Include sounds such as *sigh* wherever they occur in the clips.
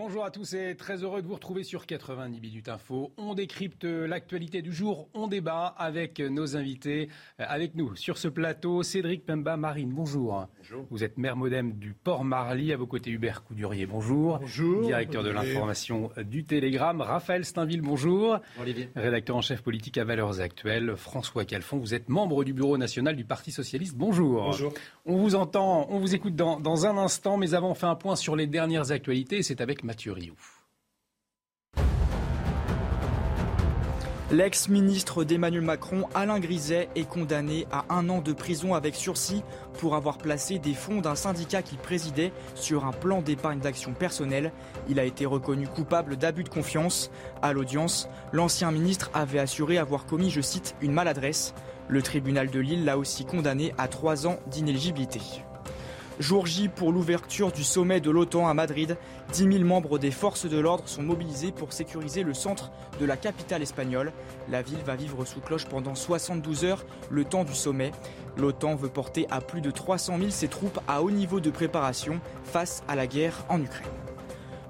Bonjour à tous et très heureux de vous retrouver sur 90 minutes info. On décrypte l'actualité du jour, on débat avec nos invités. Avec nous sur ce plateau, Cédric Pemba Marine, bonjour. Bonjour. Vous êtes maire modem du Port Marly, à vos côtés Hubert Coudurier, bonjour. Bonjour. Directeur de l'information du Télégramme, Raphaël Steinville, bonjour. Olivier. Rédacteur en chef politique à Valeurs Actuelles, François Calfon, vous êtes membre du bureau national du Parti Socialiste, bonjour. Bonjour. On vous entend, on vous écoute dans, dans un instant, mais avant on fait un point sur les dernières actualités, c'est avec Mathieu. L'ex-ministre d'Emmanuel Macron, Alain Griset, est condamné à un an de prison avec sursis pour avoir placé des fonds d'un syndicat qu'il présidait sur un plan d'épargne d'action personnelle. Il a été reconnu coupable d'abus de confiance. À l'audience, l'ancien ministre avait assuré avoir commis, je cite, une maladresse. Le tribunal de Lille l'a aussi condamné à trois ans d'inéligibilité. Jour J pour l'ouverture du sommet de l'OTAN à Madrid. 10 000 membres des forces de l'ordre sont mobilisés pour sécuriser le centre de la capitale espagnole. La ville va vivre sous cloche pendant 72 heures, le temps du sommet. L'OTAN veut porter à plus de 300 000 ses troupes à haut niveau de préparation face à la guerre en Ukraine.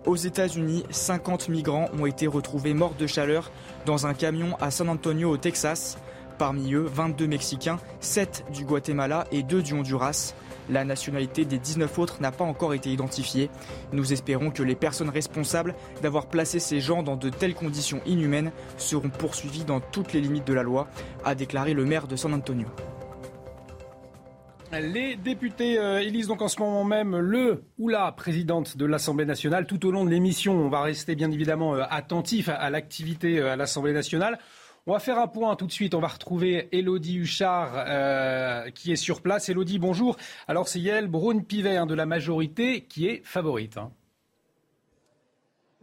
Aux États-Unis, 50 migrants ont été retrouvés morts de chaleur dans un camion à San Antonio au Texas. Parmi eux, 22 Mexicains, 7 du Guatemala et 2 du Honduras. La nationalité des 19 autres n'a pas encore été identifiée. Nous espérons que les personnes responsables d'avoir placé ces gens dans de telles conditions inhumaines seront poursuivies dans toutes les limites de la loi, a déclaré le maire de San Antonio. Les députés euh, élisent donc en ce moment même le ou la présidente de l'Assemblée nationale. Tout au long de l'émission, on va rester bien évidemment euh, attentif à, à l'activité euh, à l'Assemblée nationale. On va faire un point tout de suite. On va retrouver Elodie Huchard euh, qui est sur place. Elodie, bonjour. Alors c'est Yael Braun-Pivet hein, de la majorité qui est favorite. hein.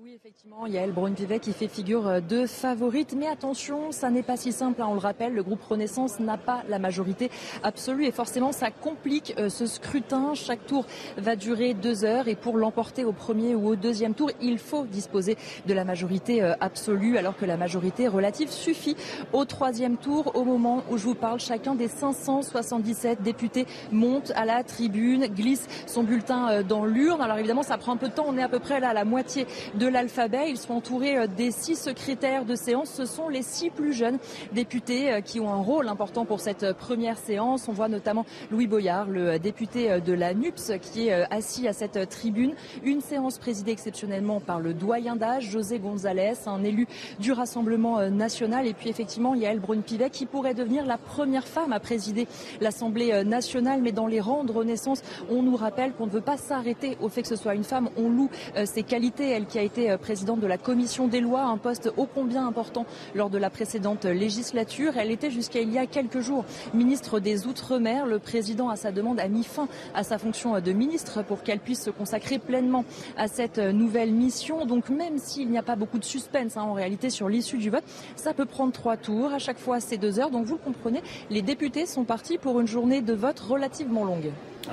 Oui, effectivement, Yael Braun-Pivet qui fait figure de favorite. Mais attention, ça n'est pas si simple. hein. On le rappelle, le groupe Renaissance n'a pas la majorité absolue et forcément, ça complique euh, ce scrutin. Chaque tour va durer deux heures et pour l'emporter au premier ou au deuxième tour, il faut disposer de la majorité euh, absolue alors que la majorité relative suffit au troisième tour. Au moment où je vous parle, chacun des 577 députés monte à la tribune, glisse son bulletin euh, dans l'urne. Alors évidemment, ça prend un peu de temps. On est à peu près là à la moitié de l'alphabet. Ils sont entourés euh, des six secrétaires de séance. Ce sont les six plus jeunes députés euh, qui ont un rôle important pour cette euh, première séance. On voit notamment Louis Boyard, le député de la NUPS, qui est assis à cette tribune. Une séance présidée exceptionnellement par le doyen d'âge, José González, un élu du Rassemblement national. Et puis effectivement, Yael Braun-Pivet, qui pourrait devenir la première femme à présider l'Assemblée nationale. Mais dans les rangs de Renaissance, on nous rappelle qu'on ne veut pas s'arrêter au fait que ce soit une femme. On loue ses qualités. Elle qui a été euh, présidente de la commission des lois, un poste ô combien important lors de la précédente législature. Elle était jusqu'à il y a quelques jours ministre des Outre-mer. Le président, à sa demande, a mis fin à sa fonction de ministre pour qu'elle puisse se consacrer pleinement à cette nouvelle mission. Donc même s'il n'y a pas beaucoup de suspense hein, en réalité sur l'issue du vote, ça peut prendre trois tours. À chaque fois, c'est deux heures. Donc vous le comprenez, les députés sont partis pour une journée de vote relativement longue.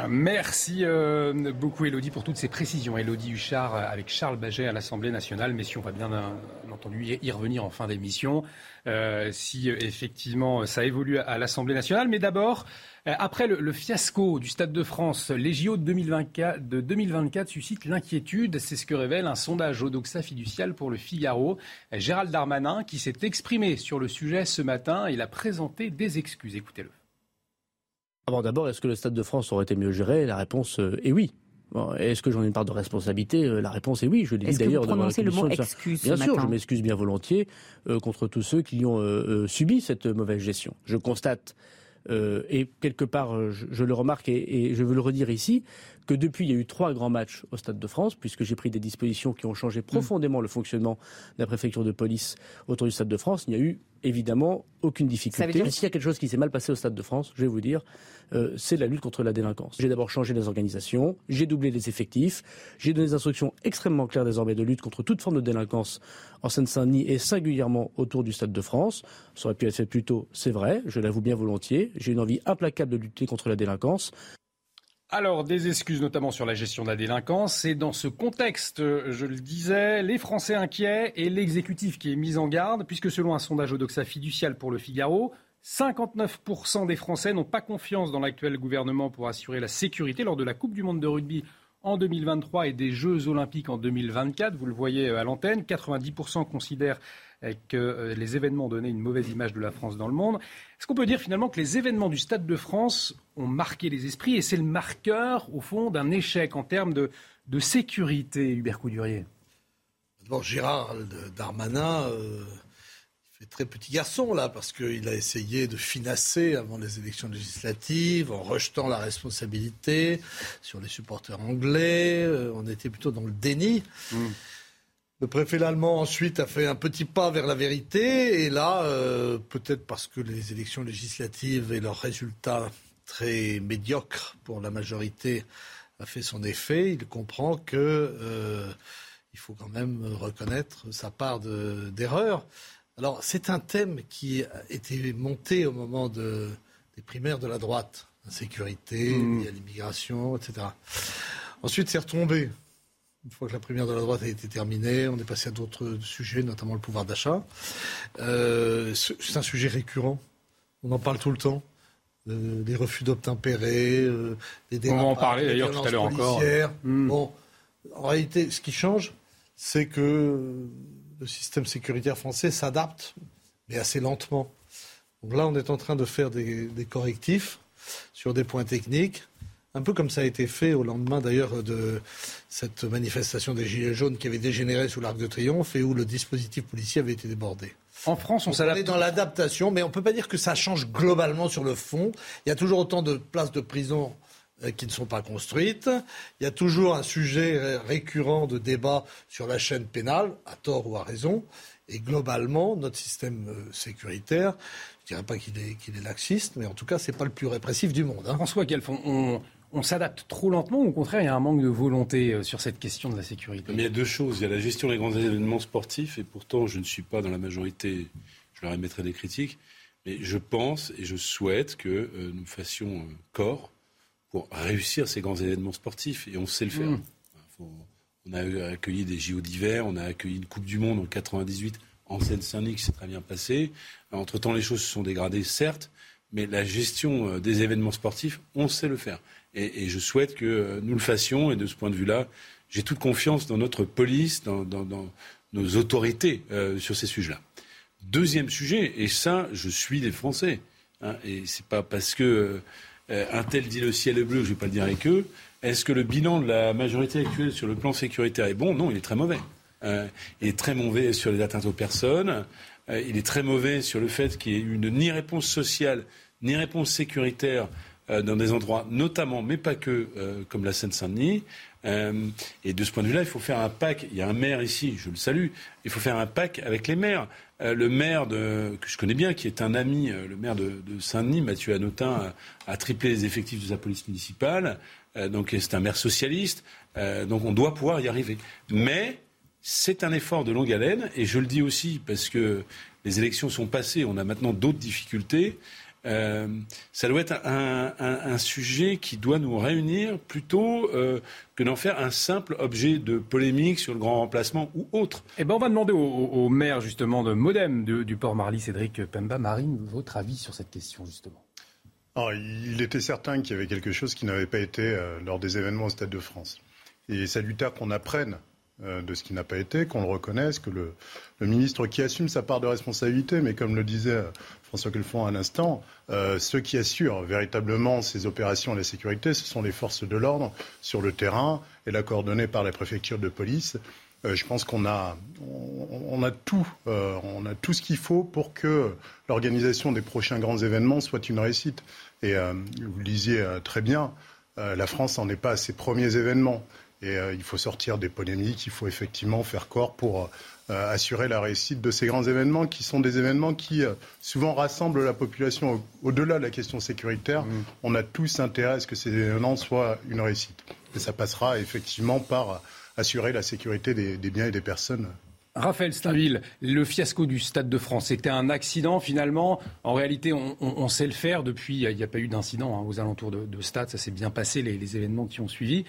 Merci euh, beaucoup Elodie pour toutes ces précisions. Elodie Huchard euh, avec Charles Baget à l'Assemblée nationale. Mais si on va bien euh, entendu y revenir en fin d'émission, si effectivement ça évolue à l'Assemblée nationale. Mais d'abord, après le, le fiasco du Stade de France, les JO de 2024, de 2024 suscitent l'inquiétude. C'est ce que révèle un sondage Odoxa fiducial pour le Figaro. Gérald Darmanin, qui s'est exprimé sur le sujet ce matin, il a présenté des excuses. Écoutez-le. Ah bon, D'abord, est-ce que le Stade de France aurait été mieux géré? La réponse euh, est oui. Bon, Est-ce que j'en ai une part de responsabilité? Euh, La réponse est oui. Je l'ai dit d'ailleurs devant la le mot excuse Bien sûr, matin je m'excuse bien volontiers euh, contre tous ceux qui ont euh, subi cette mauvaise gestion. Je constate, euh, et quelque part, je, je le remarque et, et je veux le redire ici, que depuis, il y a eu trois grands matchs au Stade de France, puisque j'ai pris des dispositions qui ont changé mm. profondément le fonctionnement de la préfecture de police autour du Stade de France. Il n'y a eu évidemment aucune difficulté. S'il y a quelque chose qui s'est mal passé au Stade de France, je vais vous dire, euh, c'est la lutte contre la délinquance. J'ai d'abord changé les organisations, j'ai doublé les effectifs, j'ai donné des instructions extrêmement claires désormais de lutte contre toute forme de délinquance en Seine-Saint-Denis et singulièrement autour du Stade de France. Ça aurait pu être fait plus tôt, c'est vrai, je l'avoue bien volontiers. J'ai une envie implacable de lutter contre la délinquance. Alors, des excuses notamment sur la gestion de la délinquance. Et dans ce contexte, je le disais, les Français inquiets et l'exécutif qui est mis en garde, puisque selon un sondage Odoxa fiducial pour le Figaro, 59% des Français n'ont pas confiance dans l'actuel gouvernement pour assurer la sécurité lors de la Coupe du Monde de rugby en 2023 et des Jeux olympiques en 2024. Vous le voyez à l'antenne, 90% considèrent que euh, les événements donné une mauvaise image de la France dans le monde. Est-ce qu'on peut dire finalement que les événements du Stade de France ont marqué les esprits et c'est le marqueur, au fond, d'un échec en termes de, sécurité, Hubert Coudurier D'abord, Gérald Darmanin euh, fait très petit garçon là, parce qu'il a essayé de financer avant les élections législatives en rejetant la responsabilité sur les supporters anglais. Euh, on était plutôt dans le déni. Mmh. Le préfet allemand ensuite a fait un petit pas vers la vérité et là, euh, peut-être parce que les élections législatives et leurs résultats très médiocres pour la majorité a fait son effet, il comprend que euh, il faut quand même reconnaître sa part d'erreur. Alors c'est un thème qui a été monté au moment de, des primaires de la droite, l'insécurité, mmh. l'immigration, etc. Ensuite c'est retombé. Une fois que la première de la droite a été terminée, on est passé à d'autres sujets, notamment le pouvoir d'achat. Euh, c'est un sujet récurrent. On en parle tout le temps. Euh, les refus d'obtempérer, euh, les On va en parler d'ailleurs tout à l'heure encore. Hmm. Bon, en réalité, ce qui change, c'est que le système sécuritaire français s'adapte, mais assez lentement. Donc là, on est en train de faire des correctifs sur des points techniques un peu comme ça a été fait au lendemain d'ailleurs de cette manifestation des Gilets jaunes qui avait dégénéré sous l'Arc de Triomphe et où le dispositif policier avait été débordé. En France, on s'adapte. On est dans l'adaptation, mais on ne peut pas dire que ça change globalement sur le fond. Il y a toujours autant de places de prison qui ne sont pas construites. Il y a toujours un sujet récurrent de débat sur la chaîne pénale, à tort ou à raison. Et globalement, notre système euh, sécuritaire, je ne dirais pas qu'il est, laxiste, mais en tout cas, ce n'est pas le plus répressif du monde. Hein. François Calfon, on, on s'adapte trop lentement ou au contraire il y a un manque de volonté euh, sur cette question de la sécurité? Il y a deux choses. Il y a la gestion des grands événements sportifs et pourtant je ne suis pas dans la majorité, je leur émettrai des critiques, mais je pense et je souhaite que euh, nous fassions euh, corps pour réussir ces grands événements sportifs et on sait le faire. Mmh. on a accueilli des JO d'hiver, on a accueilli une Coupe du Monde en 98 en Seine-Saint-Denis qui s'est très bien passé. Entre-temps, les choses se sont dégradées, certes, mais la gestion des événements sportifs, on sait le faire. Et, je souhaite que euh, nous le fassions. Et de ce point de vue-là, j'ai toute confiance dans notre police, dans, nos autorités euh, sur ces sujets-là. Deuxième sujet, et ça, je suis des Français. Hein, et c'est pas parce que euh, un tel dit le ciel est bleu, je ne vais pas le dire avec eux. Est-ce que le bilan de la majorité actuelle sur le plan sécuritaire est bon? Non, il est très mauvais. il est très mauvais sur les atteintes aux personnes. il est très mauvais sur le fait qu'il n'y ait eu ni réponse sociale, ni réponse sécuritaire euh, dans des endroits notamment, mais pas que, euh, comme la Seine-Saint-Denis. Euh, et de ce point de vue-là, il faut faire un pacte. Il y a un maire ici, je le salue. Il faut faire un pacte avec les maires. le maire de, que je connais bien, qui est un ami, le maire de, Saint-Denis, Mathieu Anotin, a, triplé les effectifs de sa police municipale. donc c'est un maire socialiste. donc on doit pouvoir y arriver. Mais c'est un effort de longue haleine. Et je le dis aussi parce que les élections sont passées. On a maintenant d'autres difficultés. Euh, ça doit être un, sujet qui doit nous réunir plutôt euh, que d'en faire un simple objet de polémique sur le grand remplacement ou autre. Eh ben, on va demander au, maire justement de Modem du port Marly, Cédric Pemba Marine, votre avis sur cette question justement? il était certain qu'il y avait quelque chose qui n'avait pas été euh, lors des événements au Stade de France. Et salutaire qu'on apprenne de ce qui n'a pas été, qu'on le reconnaisse, que le, ministre qui assume sa part de responsabilité, mais comme le disait François font à l'instant, euh, ceux qui assurent véritablement ces opérations à la sécurité, ce sont les forces de l'ordre sur le terrain et la coordonnée par les préfectures de police. Euh, je pense qu'on a, on, a tout, euh, on a tout ce qu'il faut pour que l'organisation des prochains grands événements soit une réussite. Et vous le disiez très bien, la France n'en est pas à ses premiers événements. Et il faut sortir des polémiques, il faut effectivement faire corps pour euh, assurer la réussite de ces grands événements qui sont des événements qui euh, souvent rassemblent la population au-delà de la question sécuritaire. Mmh. On a tous intérêt à ce que ces événements soient une réussite. Et ça passera effectivement par assurer la sécurité des, biens et des personnes. Raphaël Steinville, le fiasco du Stade de France, c'était un accident finalement. En réalité, on, sait le faire depuis. Il n'y a, pas eu d'incident hein, aux alentours de, Stade, ça s'est bien passé, les, événements qui ont suivi.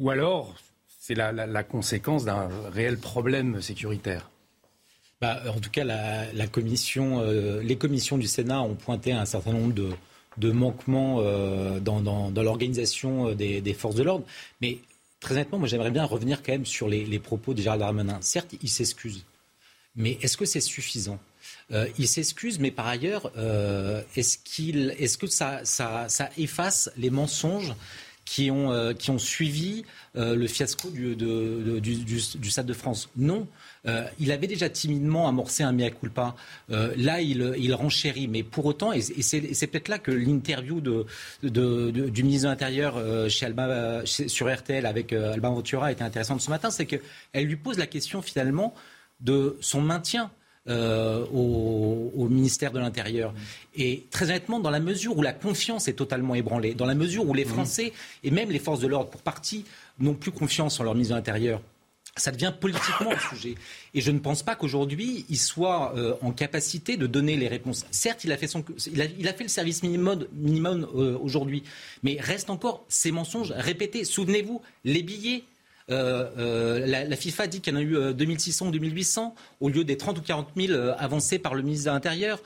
Ou alors, c'est la, conséquence d'un réel problème sécuritaire. Bah, en tout cas, euh, les commissions du Sénat ont pointé un certain nombre de, manquements euh, dans, l'organisation euh, des, forces de l'ordre. Mais très honnêtement, moi j'aimerais bien revenir quand même sur les, propos de Gérald Darmanin. Certes, il s'excuse. Mais est-ce que c'est suffisant? Il s'excuse, mais par ailleurs, est-ce, qu'il, est-ce que ça, efface les mensonges qui ont, euh, qui ont suivi euh, le fiasco du, du, Stade de France. Non. Euh, il avait déjà timidement amorcé un mea culpa. là, il, il, renchérit. Mais pour autant, et, c'est, peut-être là que l'interview de, du ministre de l'Intérieur chez Alba, sur RTL avec Alban Ventura était intéressante ce matin, c'est qu'elle lui pose la question finalement de son maintien euh, au, ministère de l'Intérieur. Et très honnêtement, dans la mesure où la confiance est totalement ébranlée, dans la mesure où les mmh. Français et même les forces de l'ordre, pour partie, n'ont plus confiance en leur ministre de l'Intérieur, ça devient politiquement un sujet. Et je ne pense pas qu'aujourd'hui, il soit euh, en capacité de donner les réponses. Certes, il a fait, son, il a, fait le service minimum, minimum euh, aujourd'hui, mais reste encore ces mensonges répétés. Souvenez-vous, les billets euh, euh, la, FIFA dit qu'il y en a eu 2600 ou 2800 au lieu des 30 ou 40 000 euh, avancés par le ministre de l'Intérieur.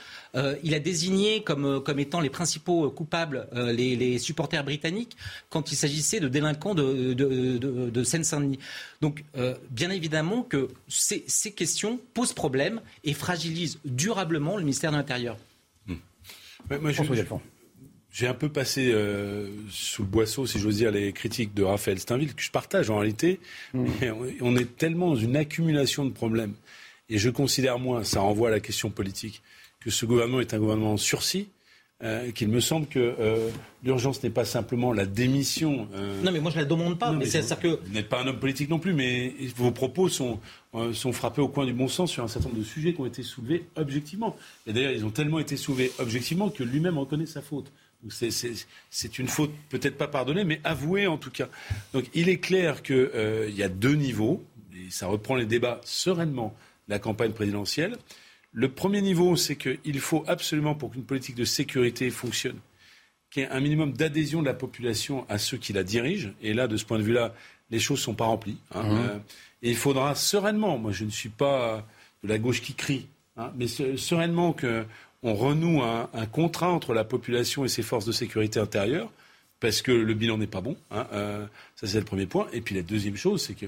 il a désigné comme, comme étant les principaux coupables les, supporters britanniques quand il s'agissait de délinquants de, de, Seine-Saint-Denis. Donc, bien évidemment que ces, ces, questions posent problème et fragilisent durablement le ministère de l'Intérieur. Mmh. moi, je, j'ai un peu passé euh, sous le boisseau, si j'ose dire, les critiques de Raphaël Steinville, que je partage en réalité. Mmh. on est tellement dans une accumulation de problèmes. Et je considère, moi, ça renvoie à la question politique, que ce gouvernement est un gouvernement en sursis, euh, qu'il me semble que euh, l'urgence n'est pas simplement la démission. Non, mais moi je ne la demande pas. mais c'est que vous n'êtes pas un homme politique non plus, mais vos propos sont, sont frappés au coin du bon sens sur un certain nombre de sujets qui ont été soulevés objectivement. Et d'ailleurs, ils ont tellement été soulevés objectivement que lui-même reconnaît sa faute. C'est une faute peut-être pas pardonnée, mais avouée en tout cas. Donc il est clair qu'il euh, y a deux niveaux, et ça reprend les débats sereinement la campagne présidentielle. Le premier niveau, c'est qu'il faut absolument, pour qu'une politique de sécurité fonctionne, qu'il y ait un minimum d'adhésion de la population à ceux qui la dirigent. Et là, de ce point de vue-là, les choses ne sont pas remplies. Hein. Mmh. Euh, et il faudra sereinement, moi je ne suis pas de la gauche qui crie, hein, mais sereinement que on renoue un, contrat entre la population et ses forces de sécurité intérieure, parce que le bilan n'est pas bon. Hein, euh, ça, c'est le premier point. Et puis la deuxième chose, c'est que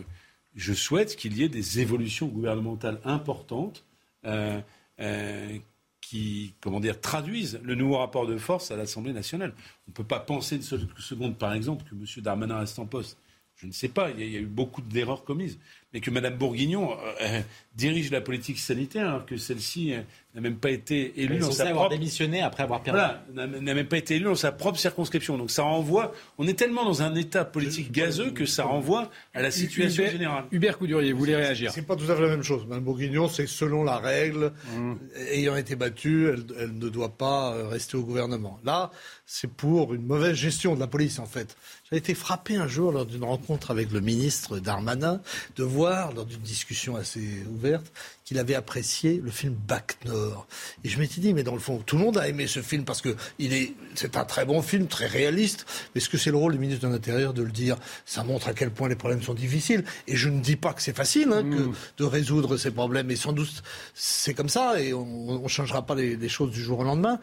je souhaite qu'il y ait des évolutions gouvernementales importantes euh, euh, qui, traduisent le nouveau rapport de force à l'Assemblée nationale. On ne peut pas penser une seule seconde, par exemple, que M. Darmanin reste en poste. Je ne sais pas, il y a eu beaucoup d'erreurs commises et que Mme Bourguignon euh, dirige la politique sanitaire, alors que celle-ci euh, n'a même pas été élue dans sa propre... démissionné après avoir perdu. Voilà, n'a même pas été élue dans sa propre circonscription. Donc ça renvoie... On est tellement dans un état politique gazeux que ça renvoie à la situation générale. Hubert Coudurier, vous voulez réagir C'est pas tout à fait la même chose. Mme Bourguignon, c'est selon la règle, mmh. ayant été battue, elle, elle, ne doit pas euh, rester au gouvernement. Là, c'est pour une mauvaise gestion de la police, en fait. J'ai été frappé un jour lors d'une rencontre avec le ministre Darmanin de voir, lors d'une discussion assez ouverte, qu'il avait apprécié le film Bac Nord. Et je m'étais dit, mais dans le fond, tout le monde a aimé ce film parce que il est, c'est un très bon film, très réaliste. Mais est-ce que c'est le rôle du ministre de l'Intérieur de le dire? Ça montre à quel point les problèmes sont difficiles. Et je ne dis pas que c'est facile hein, que mm. de résoudre ces problèmes. Et sans doute, c'est comme ça et on ne changera pas les, les, choses du jour au lendemain.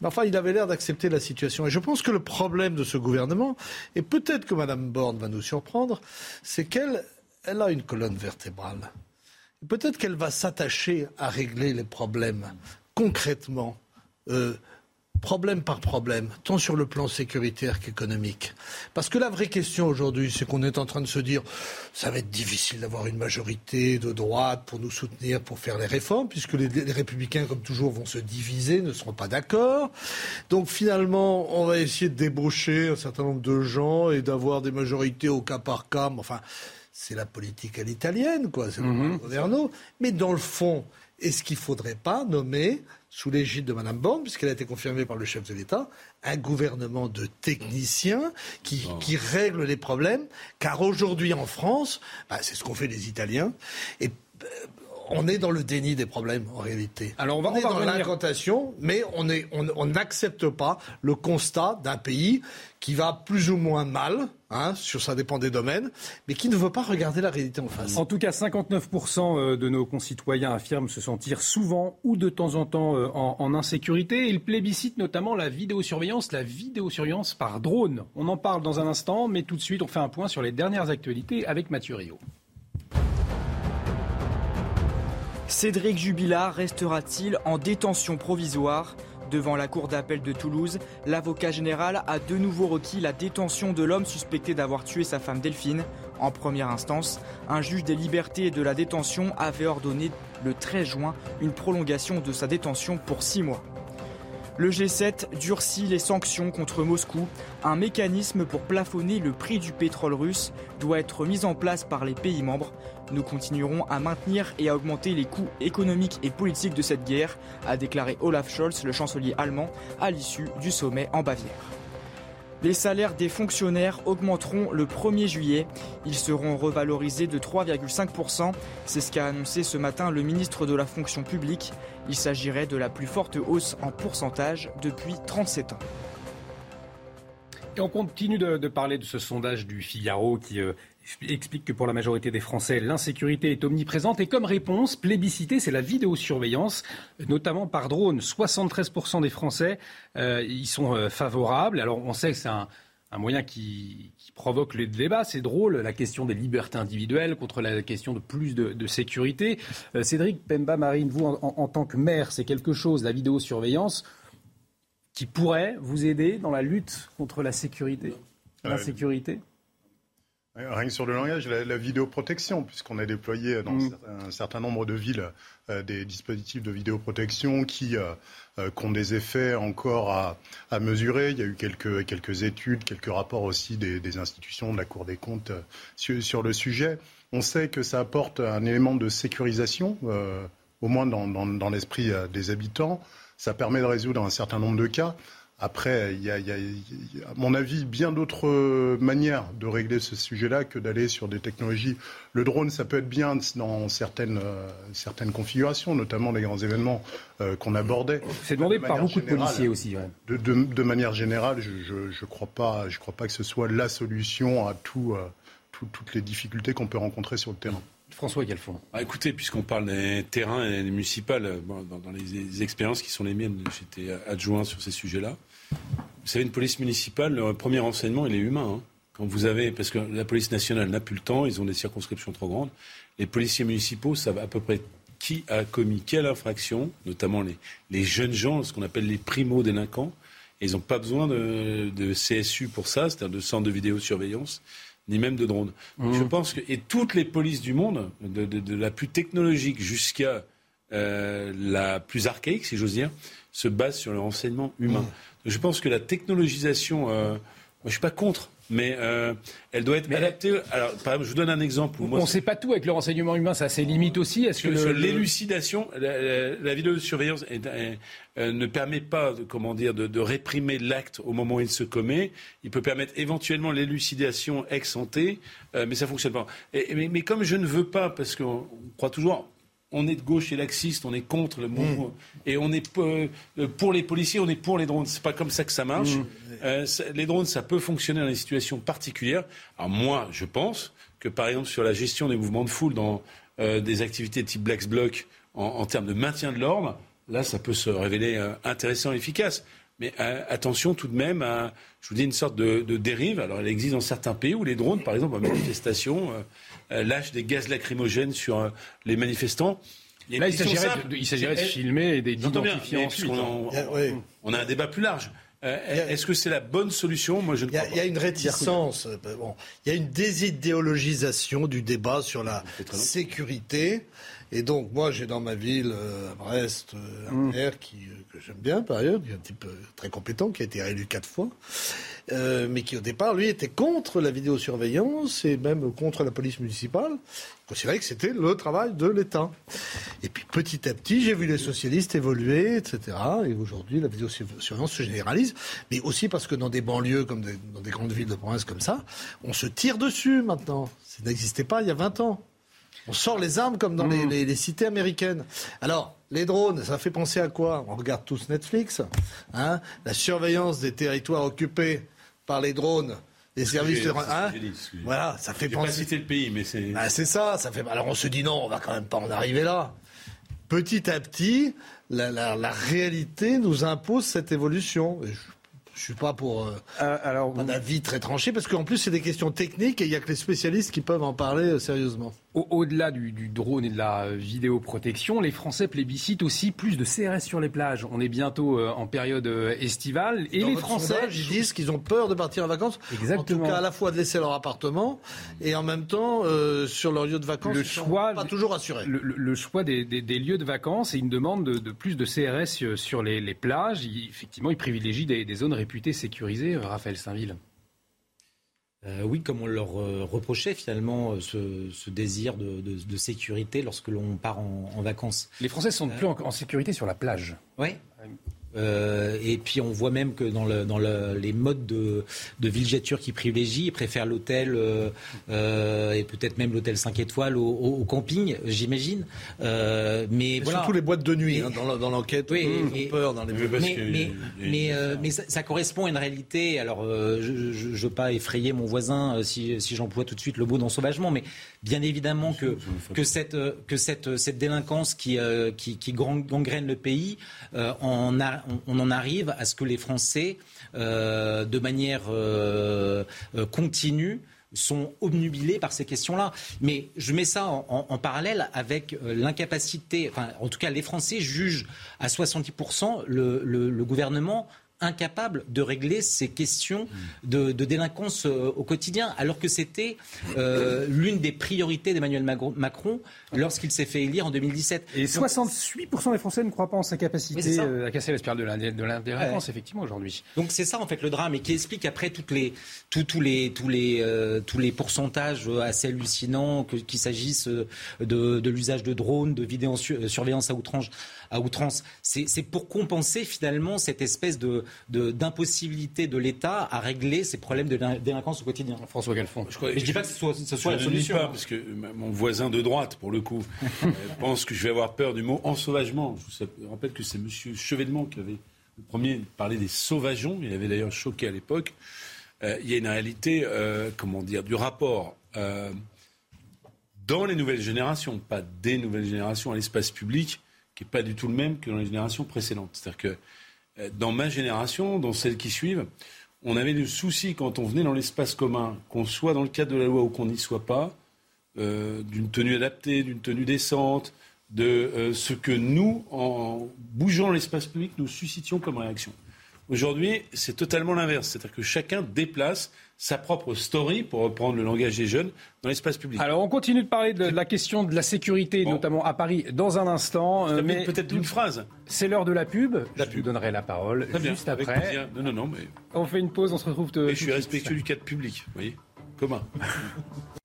Mais enfin, il avait l'air d'accepter la situation. Et je pense que le problème de ce gouvernement, et peut-être que Mme Borne va nous surprendre, c'est qu'elle elle a une colonne vertébrale. Peut-être qu'elle va s'attacher à régler les problèmes concrètement. Euh, problème par problème, tant sur le plan sécuritaire qu'économique. Parce que la vraie question aujourd'hui, c'est qu'on est en train de se dire, ça va être difficile d'avoir une majorité de droite pour nous soutenir, pour faire les réformes, puisque les, républicains, comme toujours, vont se diviser, ne seront pas d'accord. Donc finalement, on va essayer de débaucher un certain nombre de gens et d'avoir des majorités au cas par cas. Enfin, c'est la politique à l'italienne, quoi. C'est le Mhm. governo. Mais dans le fond, est-ce qu'il ne faudrait pas nommer, sous l'égide de Mme Borne, puisqu'elle a été confirmée par le chef de l'État, un gouvernement de techniciens qui, qui règle les problèmes? Car aujourd'hui, en France, bah, c'est ce qu'ont fait les Italiens. Et euh, on est dans le déni des problèmes, en réalité. Alors, on va- on est va dans l'incantation, mais on est- on- on n'accepte pas le constat d'un pays qui va plus ou moins mal, hein, sur ça dépend des domaines, mais qui ne veut pas regarder la réalité en face. En tout cas, 59% euh, de nos concitoyens affirment se sentir souvent ou de temps en temps euh, en, en insécurité. Ils plébiscitent notamment la vidéosurveillance, la vidéosurveillance par drone. On en parle dans un instant, mais tout de suite, on fait un point sur les dernières actualités avec Mathieu Rio. Cédric Jubilard restera-t-il en détention provisoire Devant la cour d'appel de Toulouse, l'avocat général a de nouveau requis la détention de l'homme suspecté d'avoir tué sa femme Delphine. En première instance, un juge des libertés et de la détention avait ordonné le 13 juin une prolongation de sa détention pour six mois. Le G7 durcit les sanctions contre Moscou. Un mécanisme pour plafonner le prix du pétrole russe doit être mis en place par les pays membres. Nous continuerons à maintenir et à augmenter les coûts économiques et politiques de cette guerre, a déclaré Olaf Scholz, le chancelier allemand, à l'issue du sommet en Bavière. Les salaires des fonctionnaires augmenteront le 1er juillet. Ils seront revalorisés de 3,5%. C'est ce qu'a annoncé ce matin le ministre de la fonction publique. Il s'agirait de la plus forte hausse en pourcentage depuis 37 ans. Et on continue de, parler de ce sondage du Figaro qui euh, explique que pour la majorité des Français, l'insécurité est omniprésente. Et comme réponse, plébiscité, c'est la vidéosurveillance, notamment par drone. 73% des Français euh, y sont euh, favorables. Alors on sait que c'est un, un moyen qui, qui provoque le débat. C'est drôle, la question des libertés individuelles contre la question de plus de, de sécurité. Euh, Cédric Pemba Marine, vous en, en- en tant que maire, c'est quelque chose, la vidéosurveillance, qui pourrait vous aider dans la lutte contre la sécurité, l'insécurité? Rien que sur le langage, la, la vidéoprotection, puisqu'on a déployé dans Mm. un certain nombre de villes euh, des dispositifs de vidéoprotection qui, euh, euh, qui ont des effets encore à, à mesurer. Il y a eu quelques, quelques études, quelques rapports aussi des, des institutions, de la Cour des comptes sur, sur le sujet. On sait que ça apporte un élément de sécurisation, au moins dans, dans, dans l'esprit des habitants. Ça permet de résoudre un certain nombre de cas. Après, il y, a, il y à mon avis, bien d'autres manières de régler ce sujet-là que d'aller sur des technologies. Le drone, ça peut être bien dans certaines, euh, certaines configurations, notamment les grands événements euh, qu'on abordait. C'est demandé De par beaucoup de policiers aussi. ouais. De, de- de manière générale, je ne je, je crois, pas- je crois pas que ce soit la solution à tout, euh, tout- toutes les difficultés qu'on peut rencontrer sur le terrain. François Galfond. Ah, écoutez, puisqu'on parle des terrains et des municipales, euh, dans, les, expériences qui sont les miennes, j'étais adjoint sur ces sujets-là. Vous savez, une police municipale, le premier renseignement, il est humain. hein. Quand vous avez, parce que la police nationale n'a plus le temps, ils ont des circonscriptions trop grandes. Les policiers municipaux savent à peu près qui a commis quelle infraction, notamment les, les jeunes gens, ce qu'on appelle les primo-délinquants. Ils n'ont pas besoin de, de CSU pour ça, c'est-à-dire de centre de vidéosurveillance, ni même de drones. Mmh. Je pense que, et toutes les polices du monde, de, de- de la plus technologique jusqu'à euh, la plus archaïque, si j'ose dire, se basent sur le renseignement humain. Je pense que la technologisation, euh, je suis pas contre, mais euh, elle doit être adaptée. Alors, par exemple, je vous donne un exemple. Où on ne sait pas tout avec le renseignement humain, ça a ses limites aussi. Est-ce que le- l'élucidation, la, la- la vidéosurveillance est- est- euh, ne permet pas, de, comment dire, de, de réprimer l'acte au moment où il se commet. Il peut permettre éventuellement l'élucidation ex ante, euh, mais ça fonctionne pas. Et- mais, mais comme je ne veux pas, parce qu'on on croit toujours. On est de gauche et laxiste, on est contre le mot, et on est peu- euh, pour les policiers, on est pour les drones. C'est pas comme ça que ça marche. Euh, ça- les drones, ça peut fonctionner dans des situations particulières. Alors moi, je pense que par exemple sur la gestion des mouvements de foule dans euh, des activités type Black Bloc en, en termes de maintien de l'ordre, là, ça peut se révéler euh, intéressant et efficace. Mais euh, attention tout de même à, je vous dis, une sorte de, de dérive. Alors, elle existe dans certains pays où les drones, par exemple, en manifestation, euh, lâchent des gaz lacrymogènes sur euh, les manifestants. Là, il s'agirait de, filmer et d'identifier ensuite. On, on, a un débat plus large. Euh, est-ce que c'est la bonne solution? Moi, je ne Il y, a une réticence. Bon, il y a une désidéologisation du débat sur la sécurité. Et donc, moi, j'ai dans ma ville, euh, à Brest, un mm. maire qui, que j'aime bien, par ailleurs, qui est un type très compétent, qui a été réélu quatre fois, mais qui, au départ, lui, était contre la vidéosurveillance et même contre la police municipale considérait que c'était le travail de l'État. Et puis petit à petit, j'ai vu les socialistes évoluer, etc. Et aujourd'hui, la vidéosurveillance se généralise, mais aussi parce que dans des banlieues, comme dans des grandes villes de province comme ça, on se tire dessus maintenant. Ça n'existait pas il y a 20 ans. On sort les armes comme dans les, mmh. cités américaines. Alors, les drones, ça fait penser à quoi? On regarde tous Netflix. Hein? La surveillance des territoires occupés par les drones les services de hein? voilà ça fait penser pas citer le pays mais c'est bah, c'est ça ça fait alors on se dit non on va quand même pas en arriver là petit à petit la, la, la réalité nous impose cette évolution je suis pas pour euh, euh, alors, un avis très tranché parce qu'en plus c'est des questions techniques et il y a que les spécialistes qui peuvent en parler euh, sérieusement. Au-delà du, drone et de la vidéoprotection, les Français plébiscitent aussi plus de CRS sur les plages. On est bientôt en période estivale et les Français ils disent qu'ils ont peur de partir en vacances. Exactement. En tout cas, à la fois de laisser leur appartement et en même temps sur leur lieu de vacances. Le choix, pas toujours assuré. Le, choix des, lieux de vacances et une demande de, plus de CRS sur les, plages. effectivement, ils privilégient des, des zones réputé sécurisé, Raphaël Saint-Ville euh, oui, comme on leur euh, reprochait finalement euh, ce, désir de, sécurité lorsque l'on part en, vacances. Les Français sont plus en, en, sécurité sur la plage. Oui, euh, et puis on voit même que dans, le, dans le, les modes de, de villégiature qui privilégient, ils préfèrent l'hôtel euh, euh, et peut-être même l'hôtel 5 étoiles au, au, camping, j'imagine. Euh, mais voilà. surtout les boîtes de nuit hein, dans l'enquête. Oui, mais, peur dans les mais, mais, mais, mais ça, ça, correspond à une réalité. Alors je ne veux pas effrayer mon voisin si, si j'emploie tout de suite le mot d'ensauvagement, mais bien évidemment que, que, cette, que cette, cette délinquance qui, qui, qui gangrène le pays a on, en arrive à ce que les Français, euh, de manière euh, euh, continue, sont obnubilés par ces questions-là. Mais je mets ça en, parallèle avec l'incapacité, enfin, en tout cas, les Français jugent à 70% le gouvernement incapable de régler ces questions de, délinquance euh, au quotidien, alors que c'était euh, l'une des priorités d'Emmanuel Macron lorsqu'il s'est fait élire en 2017. Et 68% des Français ne croient pas en sa capacité euh, à casser l'espère de la, délinquance, effectivement, aujourd'hui. Donc c'est ça, en fait, le drame, et qui explique après toutes les, tous, les, tous, les, tous les pourcentages assez hallucinants, qu'il s'agisse de, de l'usage de drones, de vidéosurveillance à outrance à outrance. C'est pour compenser finalement cette espèce de d'impossibilité de, l'État à régler ces problèmes de délinquance au quotidien. François Galfond. Je, ne dis pas que ce soit, ce soit la solution. Pas, parce que mon voisin de droite, pour le coup, *laughs* euh, pense que je vais avoir peur du mot ensauvagement. Je vous rappelle que c'est M. Chevènement qui avait le premier parlé des sauvageons. Il avait d'ailleurs choqué à l'époque. Euh, il y a une réalité, euh, comment dire, du rapport dans les nouvelles générations, pas des nouvelles générations, à l'espace public, qui n'est pas du tout le même que dans les générations précédentes. C'est-à-dire que euh, dans ma génération, dans celles qui suivent, on avait le souci quand on venait dans l'espace commun, qu'on soit dans le cadre de la loi ou qu'on n'y soit pas, euh, d'une tenue adaptée, d'une tenue décente, de euh, ce que nous, en bougeant l'espace public, nous suscitions comme réaction. Aujourd'hui, c'est totalement l'inverse. C'est-à-dire que chacun déplace sa propre story, pour reprendre le langage des jeunes, dans l'espace public. Alors, on continue de parler de la question de la sécurité, notamment à Paris, dans un instant. Euh, mais peut-être d'une phrase. C'est l'heure de la pub. La je vous donnerai la parole juste après. Non, non, non, mais... On fait une pause, on se retrouve. De... Mais je suis respectueux du cadre public, vous voyez Commun. *laughs*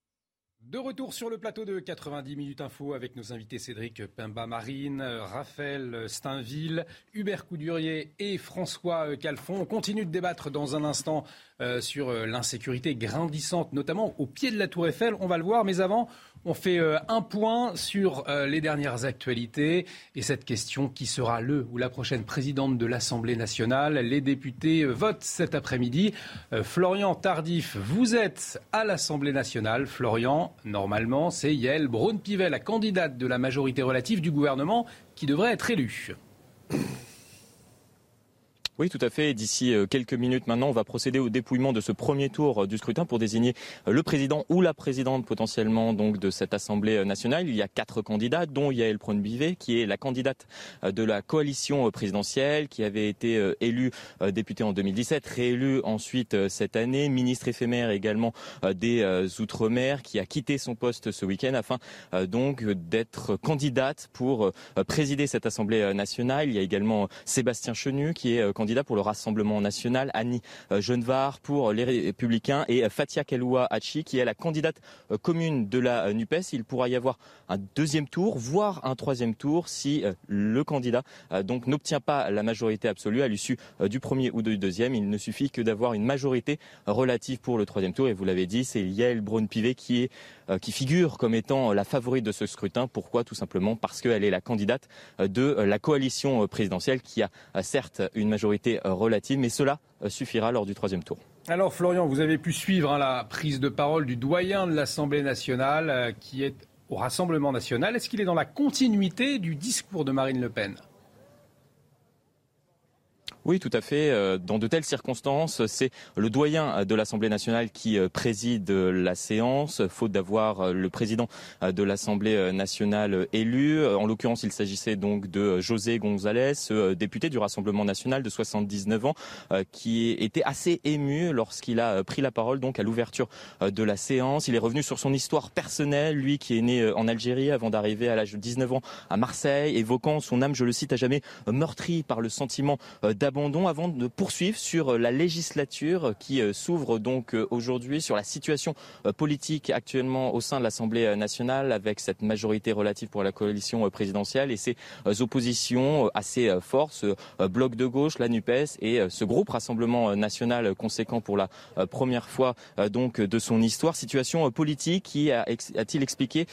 De retour sur le plateau de 90 minutes info avec nos invités Cédric Pimba-Marine, Raphaël Steinville, Hubert Coudurier et François Calfon. On continue de débattre dans un instant euh, sur euh, l'insécurité grandissante, notamment au pied de la Tour Eiffel. On va le voir, mais avant, on fait euh, un point sur les dernières actualités et cette question qui sera le ou la prochaine présidente de l'Assemblée nationale. Les députés votent cet après-midi. Florian Tardif, vous êtes à l'Assemblée nationale. Florian, normalement, c'est Yael Braun-Pivet, la candidate de la majorité relative du gouvernement, qui devrait être élue. Oui, tout à fait. D'ici euh, quelques minutes maintenant, on va procéder au dépouillement de ce premier tour euh, du scrutin pour désigner euh, le président ou la présidente potentiellement donc de cette Assemblée nationale. Il y a quatre candidats, dont Yael Braun-Bivet, qui est la candidate de la coalition présidentielle, qui avait été élue députée en 2017, réélue ensuite cette année, ministre éphémère également des Outre-mer, qui a quitté son poste ce week-end afin donc d'être candidate pour présider cette Assemblée nationale. Il y a également Sébastien Chenu, qui est candidat pour le Rassemblement national, Annie euh, Genevard pour les Républicains et Fatia Keloua Hachi qui est la candidate euh, commune de la euh, NUPES. Il pourra y avoir un deuxième tour, voire un troisième tour si le candidat donc n'obtient pas la majorité absolue à l'issue du premier ou du deuxième. Il ne suffit que d'avoir une majorité relative pour le troisième tour. Et vous l'avez dit, c'est Yael Braun-Pivet qui qui figure comme étant la favorite de ce scrutin. Pourquoi? Tout simplement parce qu'elle est la candidate de la coalition présidentielle qui a certes une majorité euh, mais cela euh, suffira lors du troisième tour. Alors Florian, vous avez pu suivre hein, la prise de parole du doyen de l'Assemblée nationale euh, qui est au Rassemblement national. Est-ce qu'il est dans la continuité du discours de Marine Le Pen? Oui, tout à fait. Euh, dans de telles circonstances, c'est le doyen de l'Assemblée nationale qui euh, préside la séance, faute d'avoir euh, le président de l'Assemblée nationale élu. En l'occurrence, il s'agissait donc de José González, député du Rassemblement national de 79 ans, qui était assez ému lorsqu'il a pris la parole donc à l'ouverture de la séance. Il est revenu sur son histoire personnelle, lui qui est né en Algérie avant d'arriver à l'âge de 19 ans à Marseille, évoquant son âme, je le cite, à jamais meurtrie par le sentiment d'abandon avant de poursuivre sur euh, la législature qui euh, s'ouvre donc euh, aujourd'hui, sur la situation politique actuellement au sein de l'Assemblée nationale avec cette majorité relative pour la coalition présidentielle et ces oppositions assez fortes, ce bloc de gauche, la NUPES et ce groupe Rassemblement national conséquent pour la première fois donc de son histoire. Situation politique qui, a-t-il expliqué,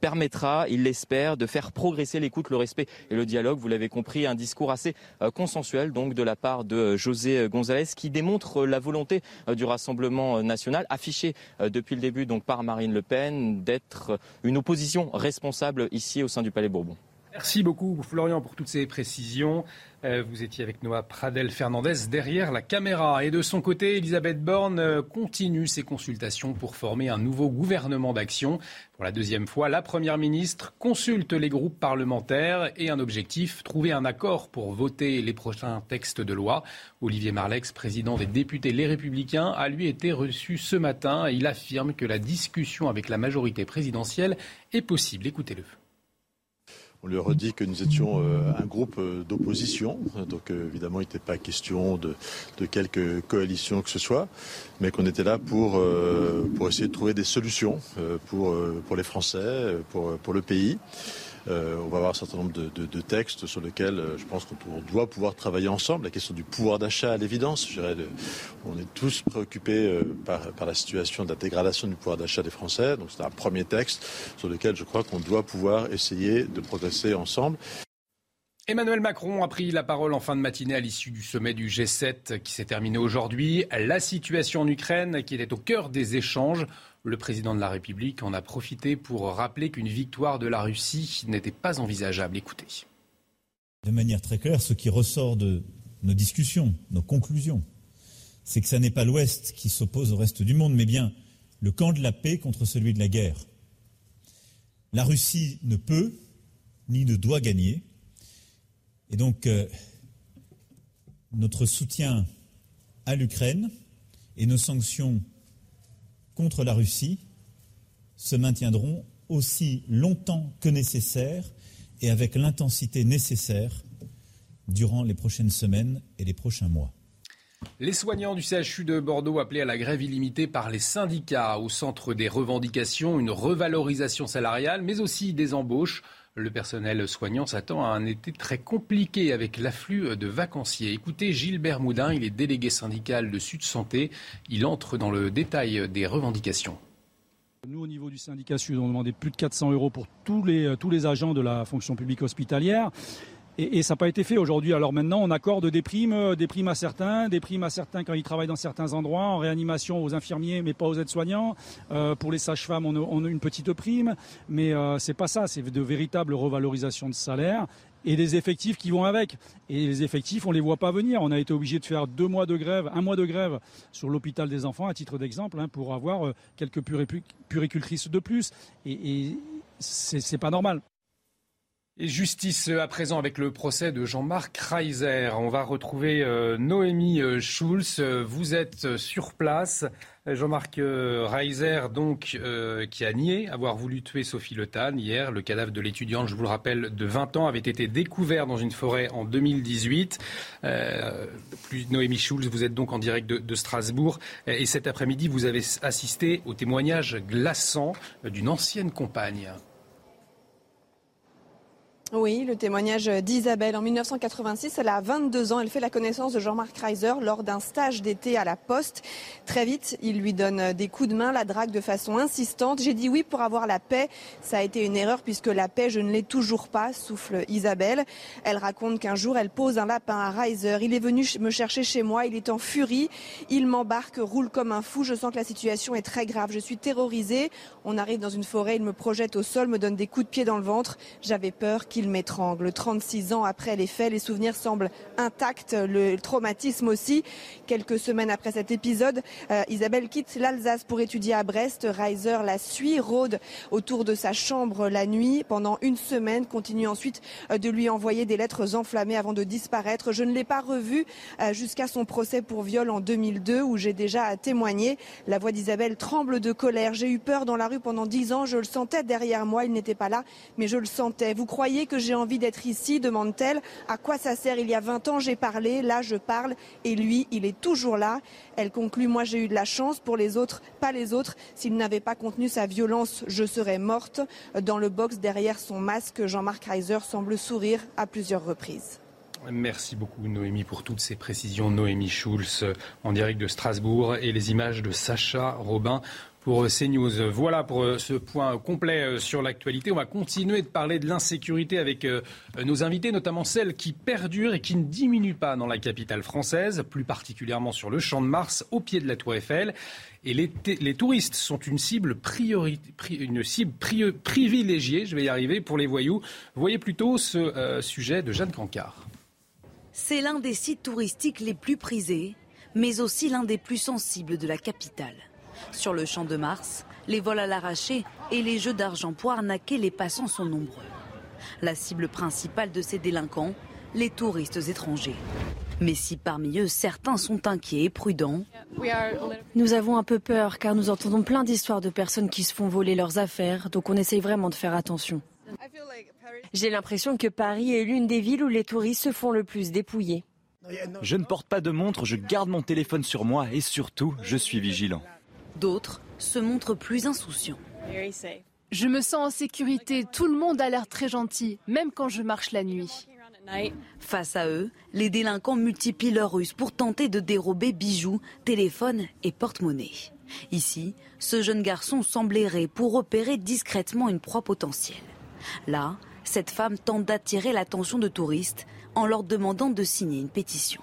permettra, il l'espère, de faire progresser l'écoute, le respect et le dialogue. Vous l'avez compris, un discours assez consensuel de la part de José González qui démontre la volonté euh, du Rassemblement national affichée euh, depuis le début donc par Marine Le Pen d'être une opposition responsable ici au sein du Palais Bourbon. Merci beaucoup Florian pour toutes ces précisions. Euh, vous étiez avec Noah Pradel Fernandez derrière la caméra. Et de son côté, Elisabeth Borne euh, continue ses consultations pour former un nouveau gouvernement d'action. Pour la deuxième fois, la Première ministre consulte les groupes parlementaires et un objectif, trouver un accord pour voter les prochains textes de loi. Olivier Marlex, président des députés Les Républicains, a lui été reçu ce matin il affirme que la discussion avec la majorité présidentielle est possible. Écoutez-le. On lui a redit que nous étions euh, un groupe euh, d'opposition, donc euh, évidemment il n'était pas question de, de quelque coalition que ce soit, mais qu'on était là pour, pour essayer de trouver des solutions pour, pour les Français, pour, pour le pays. Euh, on va avoir un certain nombre de, textes sur lesquels euh, je pense qu'on doit pouvoir travailler ensemble. La question du pouvoir d'achat, à l'évidence. On est tous préoccupés euh, par, la situation de la dégradation du pouvoir d'achat des Français. Donc c'est un premier texte sur lequel je crois qu'on doit pouvoir essayer de progresser ensemble. Emmanuel Macron a pris la parole en fin de matinée à l'issue du sommet du G7 qui s'est terminé aujourd'hui. La situation en Ukraine qui était au cœur des échanges. Le président de la République en a profité pour rappeler qu'une victoire de la Russie n'était pas envisageable. Écoutez. De manière très claire, ce qui ressort de nos discussions, nos conclusions, c'est que ce n'est pas l'Ouest qui s'oppose au reste du monde, mais bien le camp de la paix contre celui de la guerre. La Russie ne peut ni ne doit gagner. Et donc, euh, notre soutien à l'Ukraine et nos sanctions contre la Russie se maintiendront aussi longtemps que nécessaire et avec l'intensité nécessaire durant les prochaines semaines et les prochains mois. Les soignants du CHU de Bordeaux appelés à la grève illimitée par les syndicats au centre des revendications, une revalorisation salariale, mais aussi des embauches. Le personnel soignant s'attend à un été très compliqué avec l'afflux de vacanciers. Écoutez Gilbert Moudin, il est délégué syndical de Sud Santé. Il entre dans le détail des revendications. Nous, au niveau du syndicat Sud, on demandait plus de 400 euros pour les, tous les agents de la fonction publique hospitalière. Et, ça n'a pas été fait aujourd'hui. Alors maintenant, on accorde des primes, euh, des primes à certains, des primes à certains quand ils travaillent dans certains endroits, en réanimation aux infirmiers, mais pas aux aides-soignants. Euh, pour les sages-femmes, on, a une petite prime, mais euh, c'est pas ça. C'est de véritables revalorisations de salaire et les effectifs qui vont avec. Et les effectifs, on les voit pas venir. On a été obligé de faire deux mois de grève, un mois de grève sur l'hôpital des enfants, à titre d'exemple, hein, pour avoir euh, quelques puricultrices de plus. Et, et c'est pas normal. Et justice à présent avec le procès de Jean-Marc Reiser. On va retrouver euh, Noémie euh, Schulz. Vous êtes sur place. Jean-Marc euh, Reiser, donc, qui a nié avoir voulu tuer Sophie Le Tan hier. Le cadavre de l'étudiante, je vous le rappelle, de 20 ans, avait été découvert dans une forêt en 2018. plus Noémie Schulz, vous êtes donc en direct de Strasbourg. Et cet après-midi, vous avez assisté au témoignage glaçant d'une ancienne compagne. Oui, le témoignage d'Isabelle. En 1986, elle a 22 ans. Elle fait la connaissance de Jean-Marc Reiser lors d'un stage d'été à la Poste. Très vite, il lui donne des coups de main, la drague de façon insistante. J'ai dit oui pour avoir la paix. Ça a été une erreur puisque la paix, je ne l'ai toujours pas, souffle Isabelle. Elle raconte qu'un jour, elle pose un lapin à Reiser. Il est venu me chercher chez moi. Il est en furie. Il m'embarque, roule comme un fou. Je sens que la situation est très grave. Je suis terrorisée. On arrive dans une forêt. Il me projette au sol, me donne des coups de pied dans le ventre. J'avais peur qu'il il m'étrangle. 36 ans après les faits, les souvenirs semblent intacts, le traumatisme aussi. Quelques semaines après cet épisode, euh, Isabelle quitte l'Alsace pour étudier à Brest. Reiser la suit, rôde autour de sa chambre la nuit pendant une semaine, continue ensuite euh, de lui envoyer des lettres enflammées avant de disparaître. Je ne l'ai pas revu euh, jusqu'à son procès pour viol en 2002 où j'ai déjà témoigné. La voix d'Isabelle tremble de colère. J'ai eu peur dans la rue pendant dix ans. Je le sentais derrière moi. Il n'était pas là, mais je le sentais. Vous croyez que j'ai envie d'être ici demande-t-elle. À quoi ça sert? Il y a 20 ans, j'ai parlé, là, je parle, et lui, il est toujours là. Elle conclut, moi, j'ai eu de la chance, pour les autres, pas les autres. S'il n'avait pas contenu sa violence, je serais morte. Dans le box, derrière son masque, Jean-Marc Reiser semble sourire à plusieurs reprises. Merci beaucoup Noémie pour toutes ces précisions. Noémie Schulz en direct de Strasbourg et les images de Sacha Robin pour CNews. Voilà pour euh, ce point complet euh, sur l'actualité. On va continuer de parler de l'insécurité avec euh, nos invités, notamment celle qui perdure et qui ne diminue pas dans la capitale française, plus particulièrement sur le champ de Mars, au pied de la Tour Eiffel. Et les, touristes sont une cible, une cible privilégiée, je vais y arriver, pour les voyous. Voyez plutôt ce sujet de Jeanne Cancard. C'est l'un des sites touristiques les plus prisés, mais aussi l'un des plus sensibles de la capitale. Sur le champ de Mars, les vols à l'arraché et les jeux d'argent pour arnaquer les passants sont nombreux. La cible principale de ces délinquants, les touristes étrangers. Mais si parmi eux certains sont inquiets et prudents, nous avons un peu peur car nous entendons plein d'histoires de personnes qui se font voler leurs affaires, donc on essaye vraiment de faire attention. J'ai l'impression que Paris est l'une des villes où les touristes se font le plus dépouiller. Je ne porte pas de montre, je garde mon téléphone sur moi et surtout, je suis vigilant. D'autres se montrent plus insouciants. Je me sens en sécurité, tout le monde a l'air très gentil, même quand je marche la nuit. Face à eux, les délinquants multiplient leurs ruses pour tenter de dérober bijoux, téléphones et porte-monnaie. Ici, ce jeune garçon semble errer pour opérer discrètement une proie potentielle. Là, cette femme tente d'attirer l'attention de touristes en leur demandant de signer une pétition.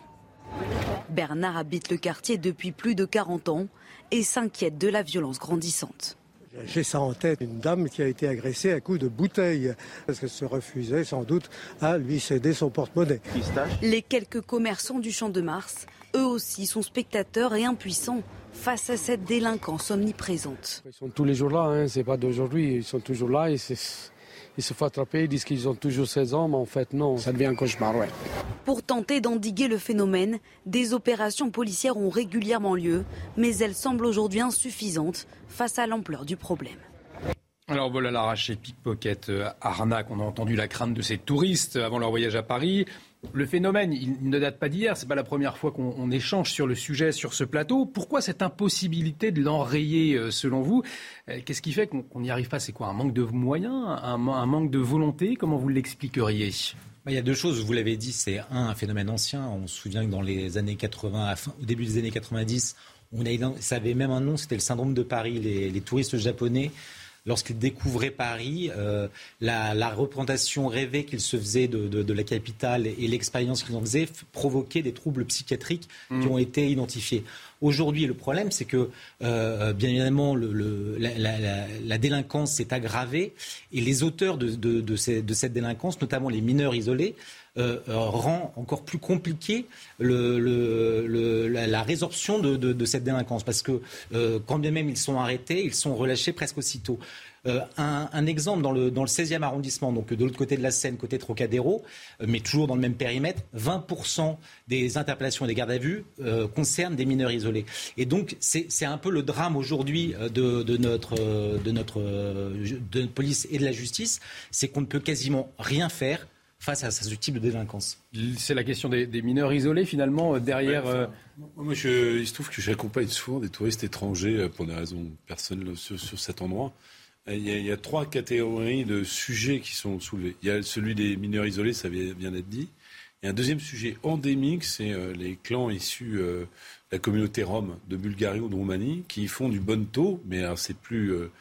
Bernard habite le quartier depuis plus de 40 ans et s'inquiète de la violence grandissante. J'ai ça en tête, une dame qui a été agressée à coups de bouteille, parce qu'elle se refusait sans doute à lui céder son porte-monnaie. Les quelques commerçants du Champ de Mars, eux aussi, sont spectateurs et impuissants face à cette délinquance omniprésente. Ils sont tous les jours là, hein, c'est pas d'aujourd'hui, ils sont toujours là et c'est ils se font attraper, ils disent qu'ils ont toujours 16 ans, mais en fait non, ça devient un cauchemar, ouais. Pour tenter d'endiguer le phénomène, des opérations policières ont régulièrement lieu, mais elles semblent aujourd'hui insuffisantes face à l'ampleur du problème. Alors voilà l'arraché, pickpocket, euh, arnaque, on a entendu la crainte de ces touristes avant leur voyage à Paris. Le phénomène, il ne date pas d'hier, c'est pas la première fois qu'on échange sur le sujet sur ce plateau. Pourquoi cette impossibilité de l'enrayer euh, selon vous? Euh, Qu'est-ce qui fait qu'on n'y arrive pas? C'est quoi Un manque de moyens un, manque de volonté? Comment vous l'expliqueriez? Bah, il y a deux choses, vous l'avez dit, c'est un, phénomène ancien. On se souvient que dans les années 80, au début des années 90, on ça avait même un nom, c'était le syndrome de Paris. les touristes japonais lorsqu'il découvrait Paris, euh, la, représentation rêvée qu'il se faisait de, la capitale et l'expérience qu'il en faisait provoquaient des troubles psychiatriques qui mm. ont été identifiés. Aujourd'hui, le problème, c'est que, euh, bien évidemment, le, la, délinquance s'est aggravée et les auteurs de, de, cette délinquance, notamment les mineurs isolés, euh, euh, rend encore plus compliqué la, résorption de, cette délinquance. Parce que quand bien même ils sont arrêtés, ils sont relâchés presque aussitôt. Euh, un, exemple dans le, dans le 16e arrondissement, donc de l'autre côté de la Seine, côté Trocadéro, euh, mais toujours dans le même périmètre, 20% des interpellations et des gardes à vue euh, concernent des mineurs isolés. Et donc, c'est un peu le drame aujourd'hui de, notre, police et de la justice, c'est qu'on ne peut quasiment rien faire face à ce type de délinquance. C'est la question des, mineurs isolés, finalement, derrière. moi, je, il se trouve que j'accompagne souvent des touristes étrangers pour des raisons personnelles sur, sur cet endroit. Il y, a, trois catégories de sujets qui sont soulevés. Il y a celui des mineurs isolés, ça vient d'être dit. Il y a un deuxième sujet endémique, c'est euh, les clans issus euh, de la communauté rome de Bulgarie ou de Roumanie qui font du bon taux, mais c'est plus euh,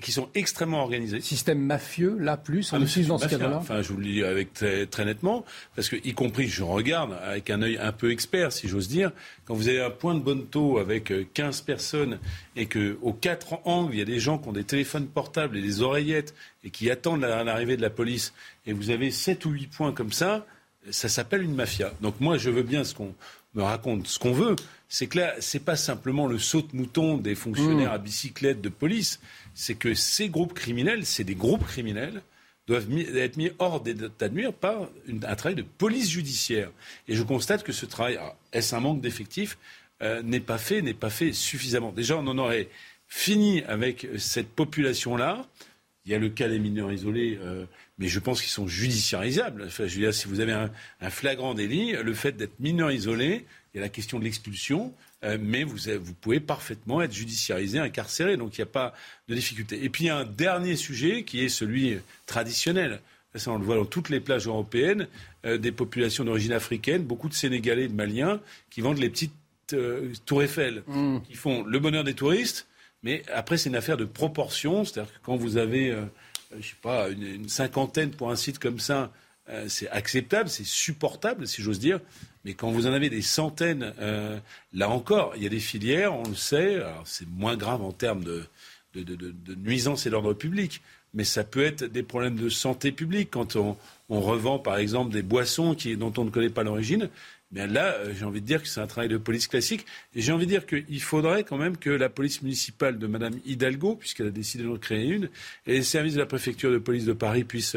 qui sont extrêmement organisés. Système mafieux, là, plus, en ah, dans ce cadre-là Enfin, je vous le dis avec très, très, nettement, parce que, y compris, je regarde avec un œil un peu expert, si j'ose dire, quand vous avez un point de bonne taux avec 15 euh, personnes et qu'aux quatre angles, il y a des gens qui ont des téléphones portables et des oreillettes et qui attendent l'arrivée de la police, et vous avez 7 ou 8 points comme ça, ça s'appelle une mafia. Donc moi, je veux bien ce qu'on me raconte, ce qu'on veut, c'est que là, c'est pas simplement le saut de mouton des fonctionnaires mmh. à bicyclette de police, c'est que ces groupes criminels, c'est des groupes criminels, doivent être mis hors d'état de nuire par un travail de police judiciaire. Et je constate que ce travail, est-ce un manque d'effectifs, euh, n'est pas fait, n'est pas fait suffisamment. Déjà, on en aurait fini avec cette population-là. Il y a le cas des mineurs isolés, euh, mais je pense qu'ils sont judiciarisables. Enfin, je si vous avez un, un flagrant délit, le fait d'être mineur isolé, il y a la question de l'expulsion. Euh, mais vous, pouvez parfaitement être judiciarisé, incarcéré, donc il n'y a pas de difficulté. Et puis il y a un dernier sujet qui est celui traditionnel. Ça, on le voit dans toutes les plages européennes, euh, des populations d'origine africaine, beaucoup de Sénégalais et de Maliens qui vendent les petites euh, tours Eiffel, mm. qui font le bonheur des touristes, mais après c'est une affaire de proportion, c'est-à-dire que quand vous avez, je sais pas, une, cinquantaine pour un site comme ça, c'est acceptable, c'est supportable, si j'ose dire. Mais quand vous en avez des centaines, euh, là encore, il y a des filières, on le sait, c'est moins grave en termes de, de, nuisance et d'ordre public, mais ça peut être des problèmes de santé publique quand on, revend par exemple des boissons qui, dont on ne connaît pas l'origine. Bien là, euh, j'ai envie de dire que c'est un travail de police classique. Et j'ai envie de dire qu'il faudrait quand même que la police municipale de Mme Hidalgo, puisqu'elle a décidé d'en créer une, et les services de la préfecture de police de Paris puissent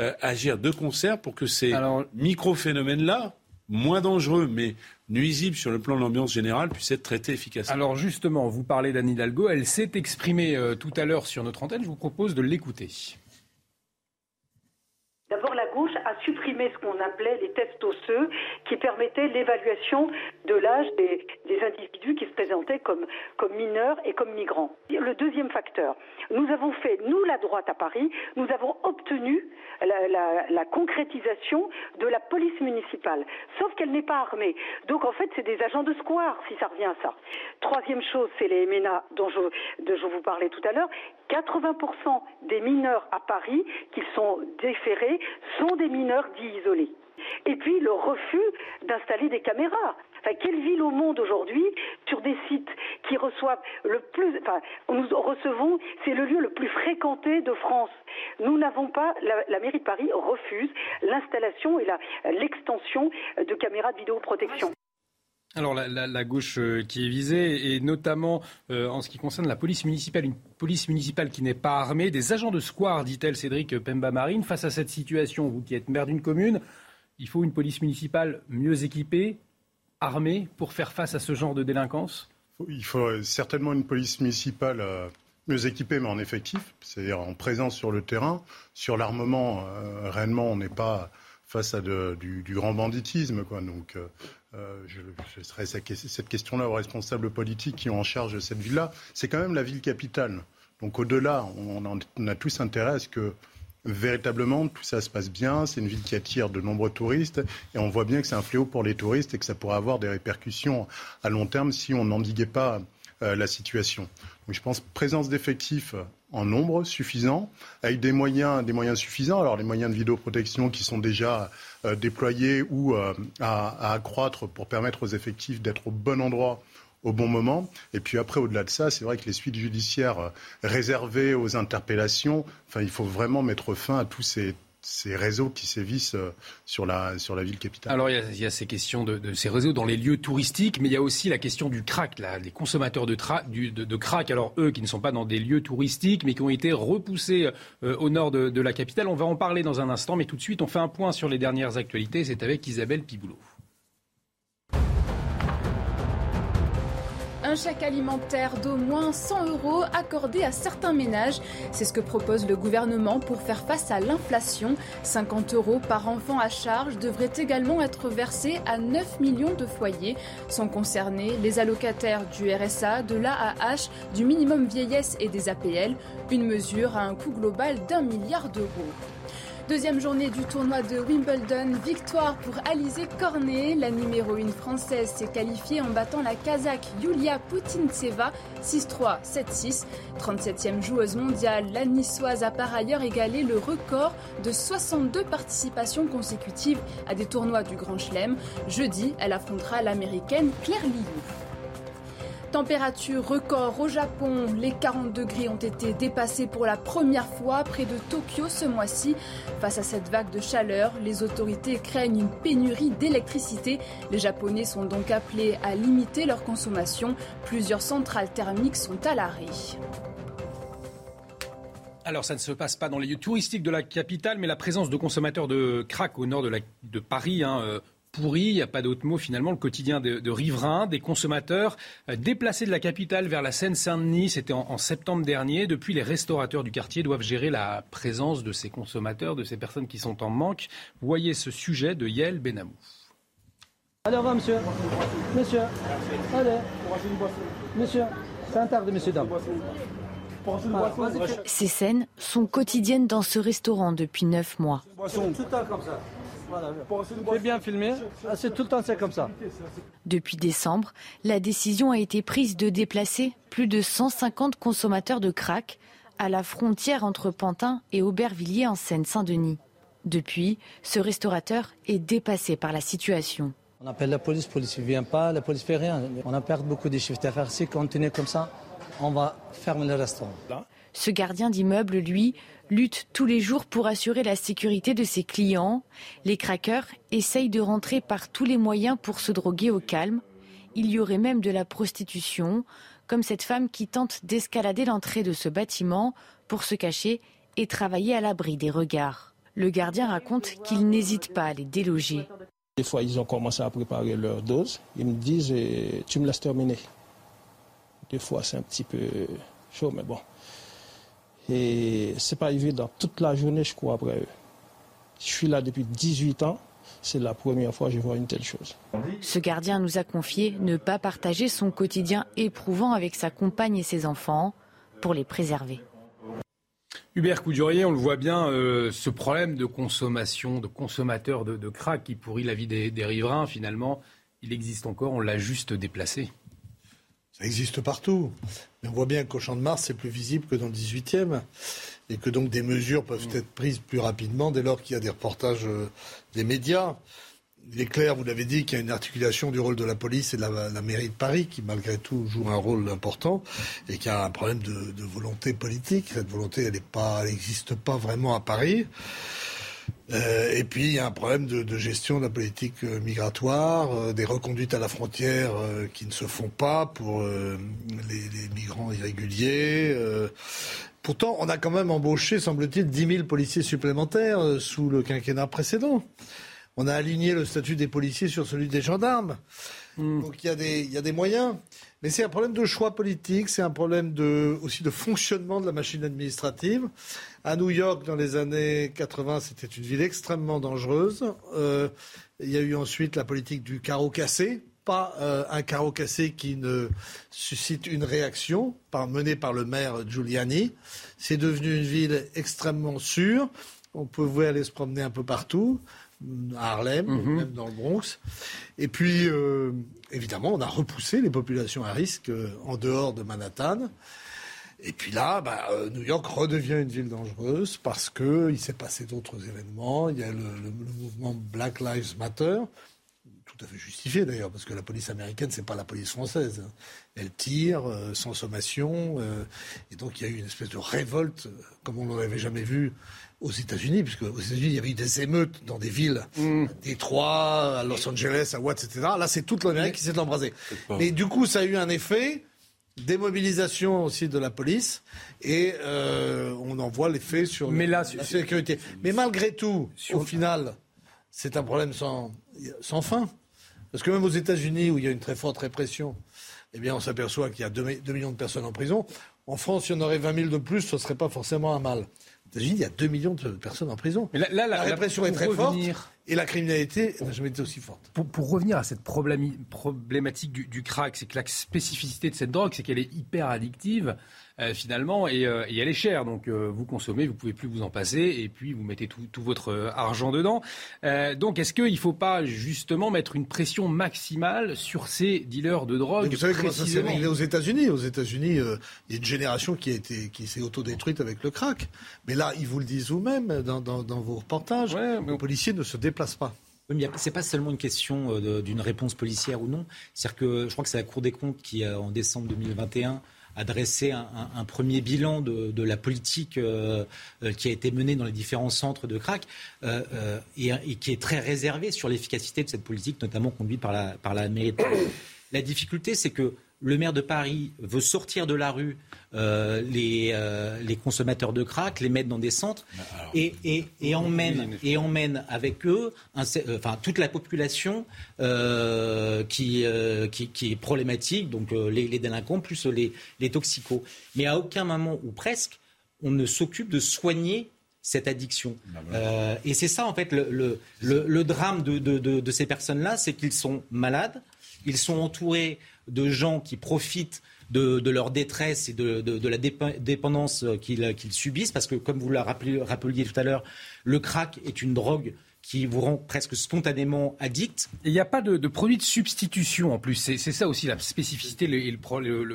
euh, agir de concert pour que ces micro-phénomènes-là, moins dangereux, mais nuisible sur le plan de l'ambiance générale, puisse être traité efficacement. Alors justement, vous parlez d'Anne Hidalgo, elle s'est exprimée euh, tout à l'heure sur notre antenne, je vous propose de l'écouter. D'abord, la gauche a supprimé ce qu'on appelait les tests osseux qui permettaient l'évaluation de l'âge des, individus qui se présentaient comme, mineurs et comme migrants. Le deuxième facteur, nous avons fait, nous la droite à Paris, nous avons obtenu la, concrétisation de la police municipale, sauf qu'elle n'est pas armée. Donc en fait, c'est des agents de square, si ça revient à ça. Troisième chose, c'est les MNA dont je, dont je vous parlais tout à l'heure. 80% des mineurs à Paris qui sont déférés sont des mineurs dits isolés. Et puis le refus d'installer des caméras. Enfin, quelle ville au monde aujourd'hui, sur des sites qui reçoivent le plus, enfin, nous recevons, c'est le lieu le plus fréquenté de France. Nous n'avons pas, la, mairie de Paris refuse l'installation et l'extension de caméras de vidéoprotection. Alors la, gauche euh, qui est visée, et notamment euh, en ce qui concerne la police municipale, une police municipale qui n'est pas armée, des agents de square, dit-elle Cédric Pemba Marine, face à cette situation, vous qui êtes maire d'une commune, il faut une police municipale mieux équipée, armée, pour faire face à ce genre de délinquance? Il faut certainement une police municipale euh, mieux équipée, mais en effectif, c'est-à-dire en présence sur le terrain. Sur l'armement, réellement, on n'est pas face à du, grand banditisme. Quoi. Donc, euh, je, laisserai cette question-là aux responsables politiques qui ont en charge cette ville-là. C'est quand même la ville capitale. Donc au-delà, on, a tous intérêt à ce que véritablement tout ça se passe bien. C'est une ville qui attire de nombreux touristes et on voit bien que c'est un fléau pour les touristes et que ça pourrait avoir des répercussions à long terme si on n'endiguait pas euh, la situation. Donc je pense présence d'effectifs en nombre suffisant, avec des moyens, des moyens suffisants. Alors les moyens de vidéoprotection qui sont déjà euh, déployés ou euh, à, accroître pour permettre aux effectifs d'être au bon endroit au bon moment. Et puis après, au-delà de ça, c'est vrai que les suites judiciaires réservées aux interpellations, enfin, il faut vraiment mettre fin à tous ces ces réseaux qui sévissent euh, sur la, sur la ville capitale. Alors il y, a, ces questions de, ces réseaux dans les lieux touristiques, mais il y a aussi la question du crack, là, les consommateurs de, de, crack, alors eux qui ne sont pas dans des lieux touristiques, mais qui ont été repoussés euh, au nord de, de la capitale. On va en parler dans un instant, mais tout de suite on fait un point sur les dernières actualités. C'est avec Isabelle Piboulot. Un chèque alimentaire d'au moins 100 euros accordé à certains ménages. C'est ce que propose le gouvernement pour faire face à l'inflation. 50 euros par enfant à charge devraient également être versés à 9 millions de foyers. Sont concernés les allocataires du RSA, de l'AAH, du minimum vieillesse et des APL. Une mesure à un coût global d'un milliard d'euros. Deuxième journée du tournoi de Wimbledon, victoire pour Alizé Cornet. La numéro 1 française s'est qualifiée en battant la Kazakh Yulia Putintseva 6-3, 7-6. 37e joueuse mondiale, la niçoise a par ailleurs égalé le record de 62 participations consécutives à des tournois du Grand Chelem. Jeudi, elle affrontera l'américaine Claire Liu. Température record au Japon. Les 40 degrés ont été dépassés pour la première fois près de Tokyo ce mois-ci. Face à cette vague de chaleur, les autorités craignent une pénurie d'électricité. Les Japonais sont donc appelés à limiter leur consommation. Plusieurs centrales thermiques sont à l'arrêt. Alors, ça ne se passe pas dans les lieux touristiques de la capitale, mais la présence de consommateurs de crack au nord de, Paris, hein, euh, pourri, il n'y a pas d'autre mot finalement, le quotidien de, riverains, des consommateurs euh, déplacés de la capitale vers la Seine-Saint-Denis, c'était en, septembre dernier. Depuis, les restaurateurs du quartier doivent gérer la présence de ces consommateurs, de ces personnes qui sont en manque. Voyez ce sujet de Yael Benamou. Allez, au revoir, monsieur. Monsieur, allez. Monsieur, c'est un tard de monsieur, dame. Ces scènes sont quotidiennes dans ce restaurant depuis neuf mois. C'est bien filmé. Ah, c'est tout le temps c'est comme ça. Depuis décembre, la décision a été prise de déplacer plus de 150 consommateurs de crack à la frontière entre Pantin et Aubervilliers en Seine-Saint-Denis. Depuis, ce restaurateur est dépassé par la situation. On appelle la police, la police ne vient pas, la police ne fait rien. On a perdu beaucoup de chiffres d'affaires. Si continue comme ça, on va fermer le restaurant. Ce gardien d'immeuble, lui, lutte tous les jours pour assurer la sécurité de ses clients. Les craqueurs essayent de rentrer par tous les moyens pour se droguer au calme. Il y aurait même de la prostitution, comme cette femme qui tente d'escalader l'entrée de ce bâtiment pour se cacher et travailler à l'abri des regards. Le gardien raconte qu'il n'hésite pas à les déloger. Des fois, ils ont commencé à préparer leur dose. Ils me disent eh, Tu me laisses terminer. Des fois, c'est un petit peu chaud, mais bon. Et c'est pas évident. Toute la journée, je cours après eux. Je suis là depuis 18 ans. C'est la première fois que je vois une telle chose. Ce gardien nous a confié ne pas partager son quotidien éprouvant avec sa compagne et ses enfants pour les préserver. Hubert Coudurier, on le voit bien, euh, ce problème de consommation, de consommateurs de, crack qui pourrit la vie des, des riverains, finalement, il existe encore, on l'a juste déplacé. Ça existe partout. Mais on voit bien qu'au Champ de Mars, c'est plus visible que dans le 18e. Et que donc des mesures peuvent être prises plus rapidement dès lors qu'il y a des reportages euh, des médias. Il est clair, vous l'avez dit, qu'il y a une articulation du rôle de la police et de la, mairie de Paris, qui malgré tout joue un rôle important, et qu'il y a un problème de, volonté politique. Cette volonté, elle n'existe pas vraiment à Paris. Euh, et puis il y a un problème de, gestion de la politique euh, migratoire, euh, des reconduites à la frontière qui ne se font pas pour les, migrants irréguliers. Pourtant, on a quand même embauché, semble-t-il, 10 000 policiers supplémentaires sous le quinquennat précédent. On a aligné le statut des policiers sur celui des gendarmes. Hmm. Donc il y, y, a des moyens. Mais c'est un problème de choix politique, c'est un problème de, aussi de fonctionnement de la machine administrative. À New York, dans les années 80, c'était une ville extrêmement dangereuse. Euh, il y a eu ensuite la politique du carreau cassé, pas euh, un carreau cassé qui ne suscite une réaction, par, menée par le maire Giuliani. C'est devenu une ville extrêmement sûre. On pouvait aller se promener un peu partout à Harlem, mhm. même dans le Bronx. Et puis, euh, évidemment, on a repoussé les populations à risque euh, en dehors de Manhattan. Et puis là, bah, euh, New York redevient une ville dangereuse parce qu'il s'est passé d'autres événements. Il y a le, mouvement Black Lives Matter tout à fait justifié d'ailleurs, parce que la police américaine, c'est pas la police française. Hein. Elle tire euh, sans sommation, et donc il y a eu une espèce de révolte, comme on n'en avait jamais vu aux États-Unis, puisque aux États-Unis, il y avait eu des émeutes dans des villes, mm. à Détroit, à Los Angeles, à Watts, etc. Là, c'est toute l'Amérique qui s'est embrasée. Mais du coup, ça a eu un effet démobilisation aussi de la police et euh, on en voit l'effet sur la sécurité. Mais malgré tout, au final, c'est un problème sans, sans fin. Parce que même aux États-Unis, où il y a une très forte répression, eh bien, on s'aperçoit qu'il y a 2, millions de personnes en prison. En France, il y en aurait 20 000 de plus, ce ne serait pas forcément un mal. États-Unis, il y a 2 millions de personnes en prison. la, répression est très forte et la criminalité n'a jamais été aussi forte. Pour, revenir à cette problématique du, du crack, c'est que la spécificité de cette drogue, c'est qu'elle est hyper addictive. Euh, finalement, euh, et, elle est chère. Donc euh, vous consommez, vous pouvez plus vous en passer, et puis vous mettez tout, votre argent dedans. donc est-ce qu'il ne faut pas justement mettre une pression maximale sur ces dealers de drogue Vous savez comment ça s'est réglé aux États-Unis Aux États-Unis, il y a une génération qui, a été, qui s'est autodétruite avec le crack. Mais là, ils vous le disent vous-même dans, vos reportages, les policiers ne se déplacent pas. Oui, mais c'est pas seulement une question d'une réponse policière ou non. C'est-à-dire que je crois que c'est la Cour des comptes qui, en décembre 2021, a dressé un, premier bilan de, la politique euh, euh, qui a été menée dans les différents centres de crack euh, et, qui est très réservé sur l'efficacité de cette politique, notamment conduite par la, par la mairie de La difficulté, c'est que le maire de Paris veut sortir de la rue euh, euh, les, consommateurs de crack, les mettre dans des centres et, emmène, et emmène avec eux enfin, toute la population euh, qui, qui, est problématique, donc les, délinquants plus les, les toxicos. Mais à aucun moment, ou presque, on ne s'occupe de soigner cette addiction. Bah et c'est ça, en fait, le, le, drame de, de ces personnes-là, c'est qu'ils sont malades, ils sont entourés de gens qui profitent de, leur détresse et de, la dépendance qu'ils subissent, parce que comme vous le rappeliez tout à l'heure, le crack est une drogue qui vous rend presque spontanément addict. Il n'y a pas de, produit de substitution en plus. C'est ça aussi la spécificité et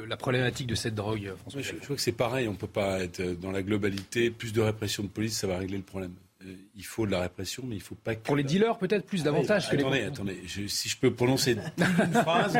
la problématique de cette drogue, François. je, crois que c'est pareil. On ne peut pas être dans la globalité. Plus de répression de police, ça va régler le problème. Euh, il faut de la répression, mais il ne faut pas que... Pour les dealers, peut-être plus davantage que les... Attendez, attendez. si je peux prononcer *laughs* une phrase...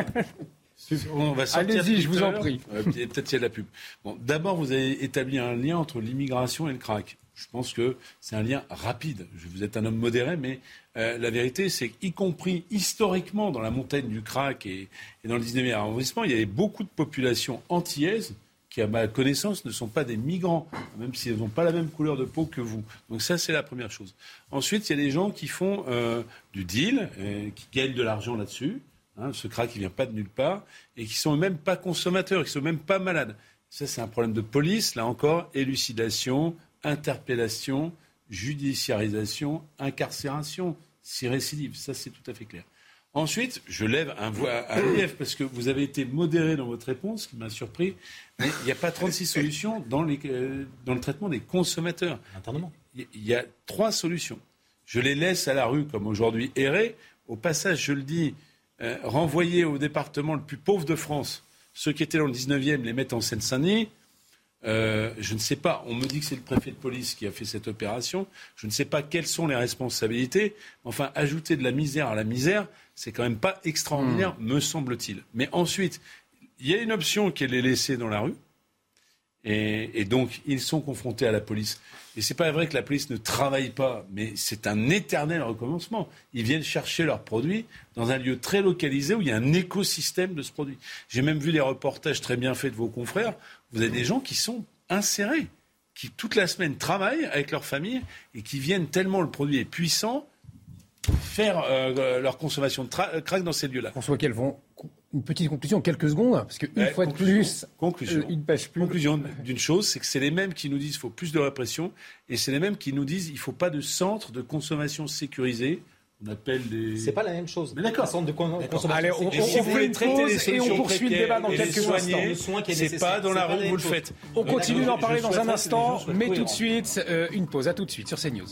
On va Allez-y, je vous en prie. Peut-être qu'il y a de la pub. Bon, D'abord, vous avez établi un lien entre l'immigration et le crack. Je pense que c'est un lien rapide. Vous êtes un homme modéré, mais euh, la vérité, c'est qu'y compris historiquement dans la montagne du crack et, dans le 19e arrondissement, il y avait beaucoup de populations antillaises qui, à ma connaissance, ne sont pas des migrants, même s'ils n'ont pas la même couleur de peau que vous. Donc ça, c'est la première chose. Ensuite, il y a des gens qui font euh, du deal, euh, qui gagnent de l'argent là-dessus. Hein, ce crack qui vient pas de nulle part, et qui sont même pas consommateurs, qui sont même pas malades. Ça, c'est un problème de police, là encore, élucidation, interpellation, judiciarisation, incarcération, si récidive. Ça, c'est tout à fait clair. Ensuite, je lève un, un *coughs* lièvre parce que vous avez été modéré dans votre réponse, ce qui m'a surpris. Mais il n'y a pas 36 *coughs* solutions dans, les, euh, dans, le traitement des consommateurs. Il y a trois solutions. Je les laisse à la rue, comme aujourd'hui, errer. Au passage, je le dis, euh, renvoyer au département le plus pauvre de France ceux qui étaient dans le 19e, les mettre en Seine-Saint-Denis. Euh, je ne sais pas, on me dit que c'est le préfet de police qui a fait cette opération. Je ne sais pas quelles sont les responsabilités. Enfin, ajouter de la misère à la misère, c'est quand même pas extraordinaire, hmm. me semble-t-il. Mais ensuite, il y a une option qui est les laisser dans la rue. Et, donc, ils sont confrontés à la police. Et c'est pas vrai que la police ne travaille pas, mais c'est un éternel recommencement. Ils viennent chercher leurs produits dans un lieu très localisé où il y a un écosystème de ce produit. J'ai même vu des reportages très bien faits de vos confrères. Vous avez des gens qui sont insérés, qui toute la semaine travaillent avec leur famille et qui viennent tellement le produit est puissant faire euh, leur consommation de crack dans ces lieux-là. François, quels vont une petite conclusion en quelques secondes, parce qu'une fois de plus, conclusion. Euh, plus. Conclusion d'une chose, c'est que c'est les mêmes qui nous disent qu'il faut plus de répression, et c'est les mêmes qui nous disent qu'il ne faut pas de centre de consommation sécurisé. On appelle des. C'est pas la même chose. Mais d'accord. Centre de consommation. Allez, on, on, on traiter les et on poursuit le débat dans quelques instants. C'est pas dans la rue vous le faites. On continue d'en parler dans un instant, mais tout de suite, euh, une pause. À tout de suite sur CNews.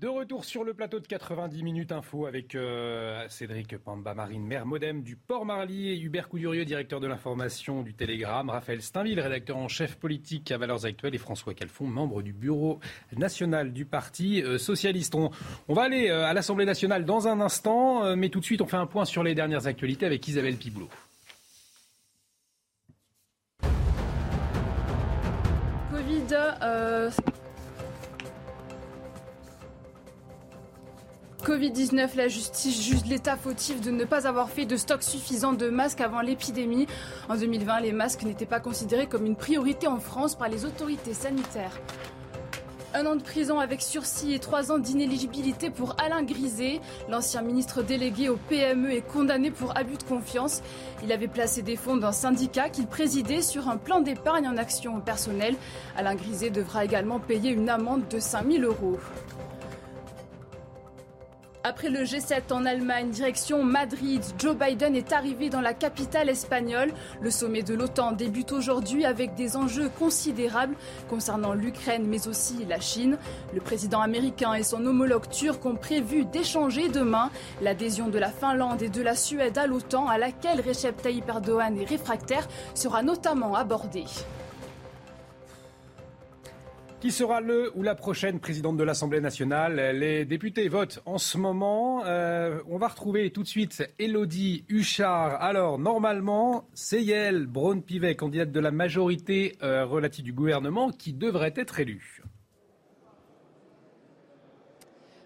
De retour sur le plateau de 90 minutes info avec euh, Cédric Pamba Marine, maire modem du Port-Marly, et Hubert Coudurieux, directeur de l'information du Télégramme, Raphaël Steinville, rédacteur en chef politique à Valeurs Actuelles, et François Calfon, membre du bureau national du Parti euh, socialiste. On, va aller euh, à l'Assemblée nationale dans un instant, mais tout de suite on fait un point sur les dernières actualités avec Isabelle Piboulot. Covid, Covid-19, la justice juge l'État fautif de ne pas avoir fait de stock suffisant de masques avant l'épidémie. En 2020, les masques n'étaient pas considérés comme une priorité en France par les autorités sanitaires. Un an de prison avec sursis et trois ans d'inéligibilité pour Alain Griset. L'ancien ministre délégué au PME est condamné pour abus de confiance. Il avait placé des fonds d'un syndicat qu'il présidait sur un plan d'épargne en action personnelle. Alain Griset devra également payer une amende de 5000 euros. Après le G7 en Allemagne, direction Madrid, Joe Biden est arrivé dans la capitale espagnole. Le sommet de l'OTAN débute aujourd'hui avec des enjeux considérables concernant l'Ukraine mais aussi la Chine. Le président américain et son homologue turc ont prévu d'échanger demain l'adhésion de la Finlande et de la Suède à l'OTAN à laquelle Recep Tayyip Erdogan est réfractaire sera notamment abordée. Qui sera le ou la prochaine présidente de l'Assemblée nationale? Les députés votent en ce moment. Euh, on va retrouver tout de suite Elodie Huchard. Alors, normalement, c'est Yael Braun-Pivet, candidate de la majorité euh, relative du gouvernement, qui devrait être élue.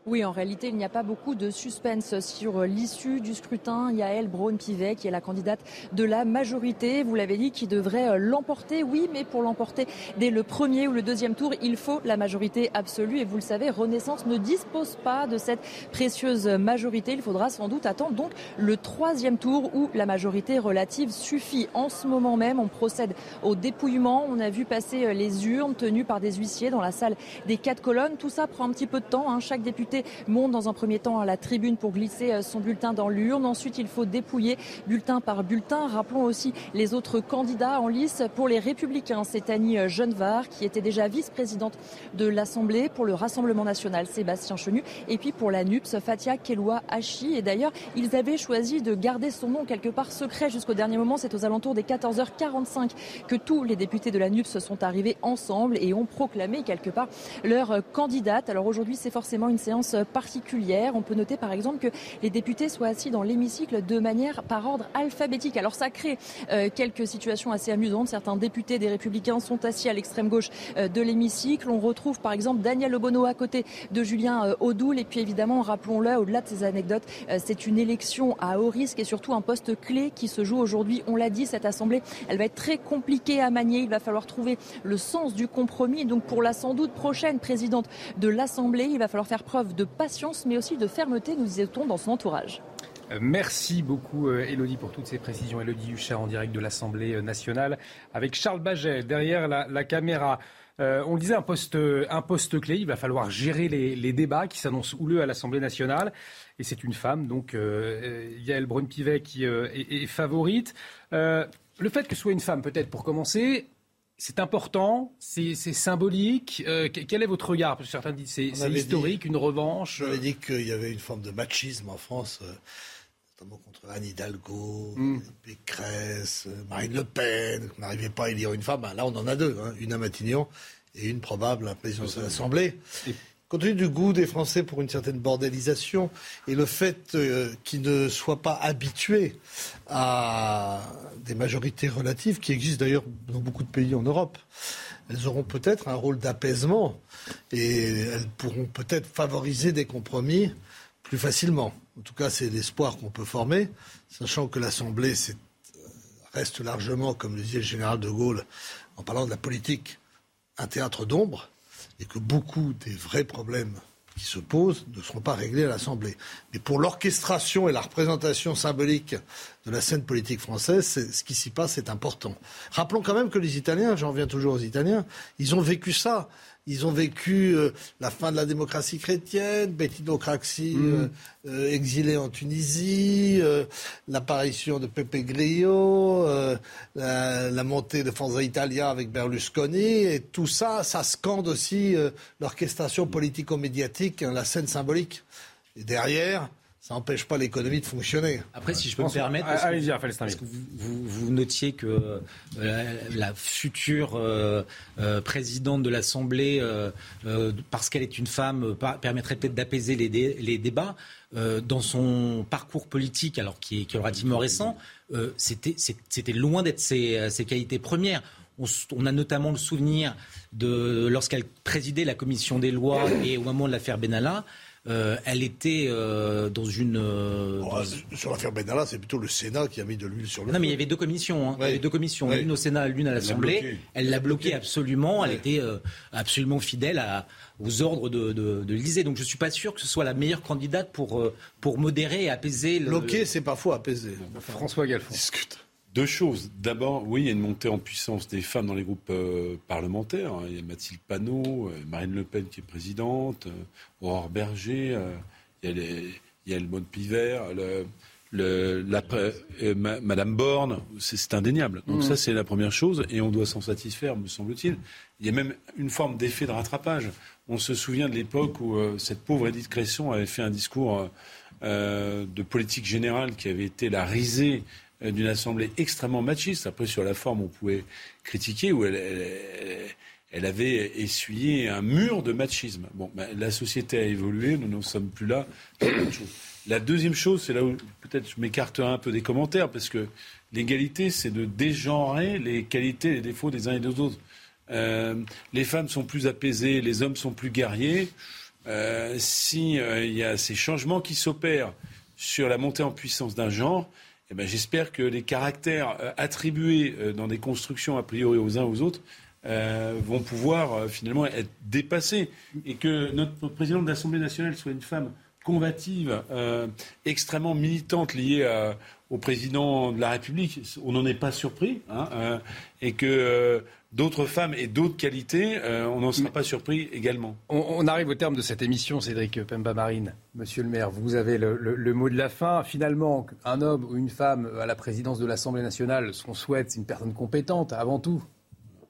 Oui, en réalité, il n'y a pas beaucoup de suspense sur l'issue du scrutin. Yael Braun-Pivet, qui est la candidate de la majorité, vous l'avez dit, qui devrait l'emporter. Oui, mais pour l'emporter dès le premier ou le deuxième tour, il faut la majorité absolue. Et vous le savez, Renaissance ne dispose pas de cette précieuse majorité. Il faudra sans doute attendre donc le troisième tour où la majorité relative suffit. En ce moment même, on procède au dépouillement. On a vu passer les urnes tenues par des huissiers dans la salle des quatre colonnes. Tout ça prend un petit peu de temps. Hein. Chaque député monte dans un premier temps à la tribune pour glisser euh, son bulletin dans l'urne. Ensuite, il faut dépouiller bulletin par bulletin. Rappelons aussi les autres candidats en lice. Pour les Républicains, c'est Annie euh, Genevard qui était déjà vice-présidente de l'Assemblée. Pour le Rassemblement national, Sébastien Chenu. Et puis pour la NUPS, Fatia Keloua Hachi. Et d'ailleurs, ils avaient choisi de garder son nom quelque part secret jusqu'au dernier moment. C'est aux alentours des 14h45 que tous les députés de la NUPS sont arrivés ensemble et ont proclamé quelque part leur euh, candidate. Alors aujourd'hui, c'est forcément une séance particulière. On peut noter par exemple que les députés soient assis dans l'hémicycle de manière par ordre alphabétique. Alors ça crée euh, quelques situations assez amusantes. Certains députés des Républicains sont assis à l'extrême gauche euh, de l'hémicycle. On retrouve par exemple Daniel Obono à côté de Julien euh, Audoul. Et puis évidemment, rappelons-le, au-delà de ces anecdotes, c'est une élection à haut risque et surtout un poste clé qui se joue aujourd'hui. On l'a dit, cette assemblée, elle va être très compliquée à manier. Il va falloir trouver le sens du compromis. Donc pour la sans doute prochaine présidente de l'Assemblée, il va falloir faire preuve de patience, mais aussi de fermeté, nous disait-on, dans son entourage. Euh, merci beaucoup Elodie euh, pour toutes ces précisions. Elodie Huchard en direct de l'Assemblée euh, nationale avec Charles Baget derrière la, caméra. on le disait, un poste, un poste clé. Il va falloir gérer les, débats qui s'annoncent houleux à l'Assemblée nationale. Et c'est une femme, donc Yael Braun-Pivet, qui est, favorite. le fait que ce soit une femme, peut-être pour commencer, c'est important, c'est symbolique. Euh, quel est votre regard? Certains disent c'est historique, une revanche. On avait dit qu'il y avait une forme de machisme en France, euh, notamment contre Anne Hidalgo, mm. Pécresse, euh, Marine Le Pen, qu'on n'arrivait pas à élire une femme. Ben là, on en a deux, hein, une à Matignon et une probable à la présidence de l'Assemblée compte tenu du goût des Français pour une certaine bordélisation et le fait euh, qu'ils ne soient pas habitués à des majorités relatives qui existent d'ailleurs dans beaucoup de pays en Europe, elles auront peut-être un rôle d'apaisement et elles pourront peut-être favoriser des compromis plus facilement. En tout cas, c'est l'espoir qu'on peut former, sachant que l'Assemblée reste largement, comme le disait le général de Gaulle en parlant de la politique, un théâtre d'ombre et que beaucoup des vrais problèmes qui se posent ne seront pas réglés à l'Assemblée. Mais pour l'orchestration et la représentation symbolique de la scène politique française. Ce qui s'y passe est important. Rappelons quand même que les Italiens, j'en reviens toujours aux Italiens, ils ont vécu ça. Ils ont vécu euh, la fin de la démocratie chrétienne, Bétinocratie mm. euh, euh, exilée en Tunisie, l'apparition de Pepe Grillo, la, la, montée de Forza Italia avec Berlusconi, et tout ça, ça scande aussi l'orchestration politico-médiatique, hein, la scène symbolique. Et derrière, ça n'empêche pas l'économie de fonctionner. Après, si je, peux me permettre, parce, que, vous, notiez que euh, la future euh, euh, présidente de l'Assemblée, parce qu'elle est une femme, permettrait peut-être d'apaiser les, débats. dans son parcours politique, alors qui est, qui est relativement récent, c'était loin d'être ses, qualités premières. On, on, a notamment le souvenir de lorsqu'elle présidait la commission des lois et au moment de l'affaire Benalla, euh, elle était euh, dans une. Euh, sur l'affaire Benalla, c'est plutôt le Sénat qui a mis de l'huile sur le. Non, mais il y avait deux commissions. Hein. Il y avait deux commissions, l'une au Sénat, l'une à l'Assemblée. Elle l'a bloqué absolument. Elle était absolument fidèle aux ordres de, de, de Donc je ne suis pas sûr que ce soit la meilleure candidate pour, pour modérer et apaiser. Le... Bloquer, c'est parfois apaiser. François Galfond. Discute. Deux choses. D'abord, oui, il y a une montée en puissance des femmes dans les groupes euh, parlementaires. Il y a Mathilde Panot, euh, Marine Le Pen qui est présidente, euh, Aurore Berger, il y a, les, il y a le Pivert, le, la, Madame Borne, c'est indéniable. Donc mmh. ça, c'est la première chose, et on doit s'en satisfaire, me semble-t-il. Il y a même une forme d'effet de rattrapage. On se souvient de l'époque où cette pauvre Edith Cresson avait fait un discours de politique générale qui avait été la risée d'une assemblée extrêmement machiste. Après, sur la forme, on pouvait critiquer, où elle, avait essuyé un mur de machisme. Bon, ben, la société a évolué, nous n'en sommes plus là. La deuxième chose, c'est là où peut-être je m'écarterai un peu des commentaires, parce que l'égalité, c'est de dégenrer les qualités les défauts des uns et des autres. Euh, les femmes sont plus apaisées, les hommes sont plus guerriers. Euh, S'il euh, y a ces changements qui s'opèrent sur la montée en puissance d'un genre, eh ben, j'espère que les caractères euh, attribués euh, dans des constructions a priori aux uns aux autres euh, vont pouvoir finalement être dépassés. Et que notre président de l'Assemblée nationale soit une femme combative, extrêmement militante liée au président de la République, on n'en est pas surpris, hein, et que d'autres femmes et d'autres qualités, euh, on n'en sera pas surpris également. On, arrive au terme de cette émission, Cédric Pemba-Marine. Monsieur le maire, vous avez le, mot de la fin. Finalement, un homme ou une femme à la présidence de l'Assemblée nationale, ce qu'on souhaite, c'est une personne compétente avant tout.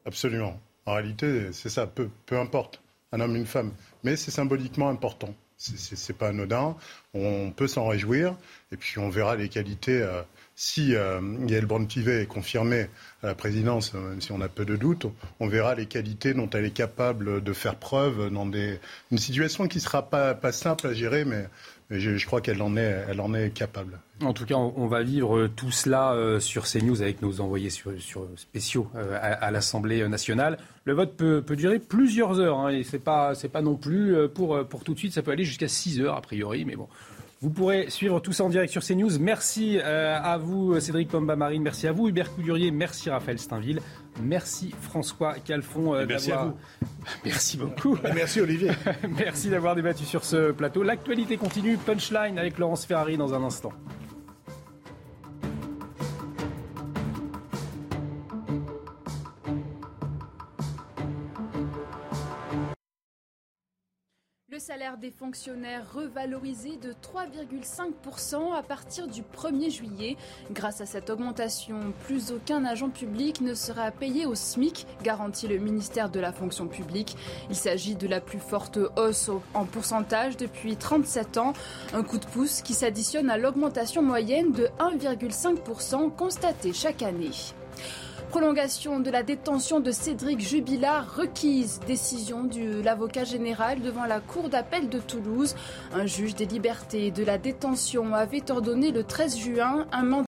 Absolument. En réalité, c'est ça, peu, peu importe, un homme, ou une femme. Mais c'est symboliquement important. C'est pas anodin. On peut s'en réjouir. Et puis on verra les qualités. Euh, si euh, Yael Braun-Pivet est confirmée à la présidence, euh, même si on a peu de doutes, on verra les qualités dont elle est capable de faire preuve dans une situation qui ne sera pas, simple à gérer, mais, je, crois qu'elle en, est, capable. En tout cas, on, va vivre tout cela euh, sur CNews avec nos envoyés spéciaux à, l'Assemblée nationale. Le vote peut, durer plusieurs heures, hein, et ce n'est pas, non plus pour, pour tout de suite, ça peut aller jusqu'à 6 heures a priori, mais bon. Vous pourrez suivre tout ça en direct sur CNews. Merci euh, à vous, Cédric Pomba-Marine. Merci à vous, Hubert Coudurier. Merci, Raphaël Steinville. Merci, François Calfon. Euh, merci à vous. *laughs* Merci beaucoup. merci, Olivier. *laughs* merci d'avoir débattu sur ce plateau. L'actualité continue. Punchline avec Laurence Ferrari dans un instant. Salaire des fonctionnaires revalorisé de 3,5% à partir du 1er juillet. Grâce à cette augmentation, plus aucun agent public ne sera payé au SMIC, garantit le ministère de la fonction publique. Il s'agit de la plus forte hausse en pourcentage depuis 37 ans. Un coup de pouce qui s'additionne à l'augmentation moyenne de 1,5% constatée chaque année. Prolongation de la détention de Cédric Jubilard requise. Décision de l'avocat général devant la Cour d'appel de Toulouse. Un juge des libertés de la détention avait ordonné le 13 juin un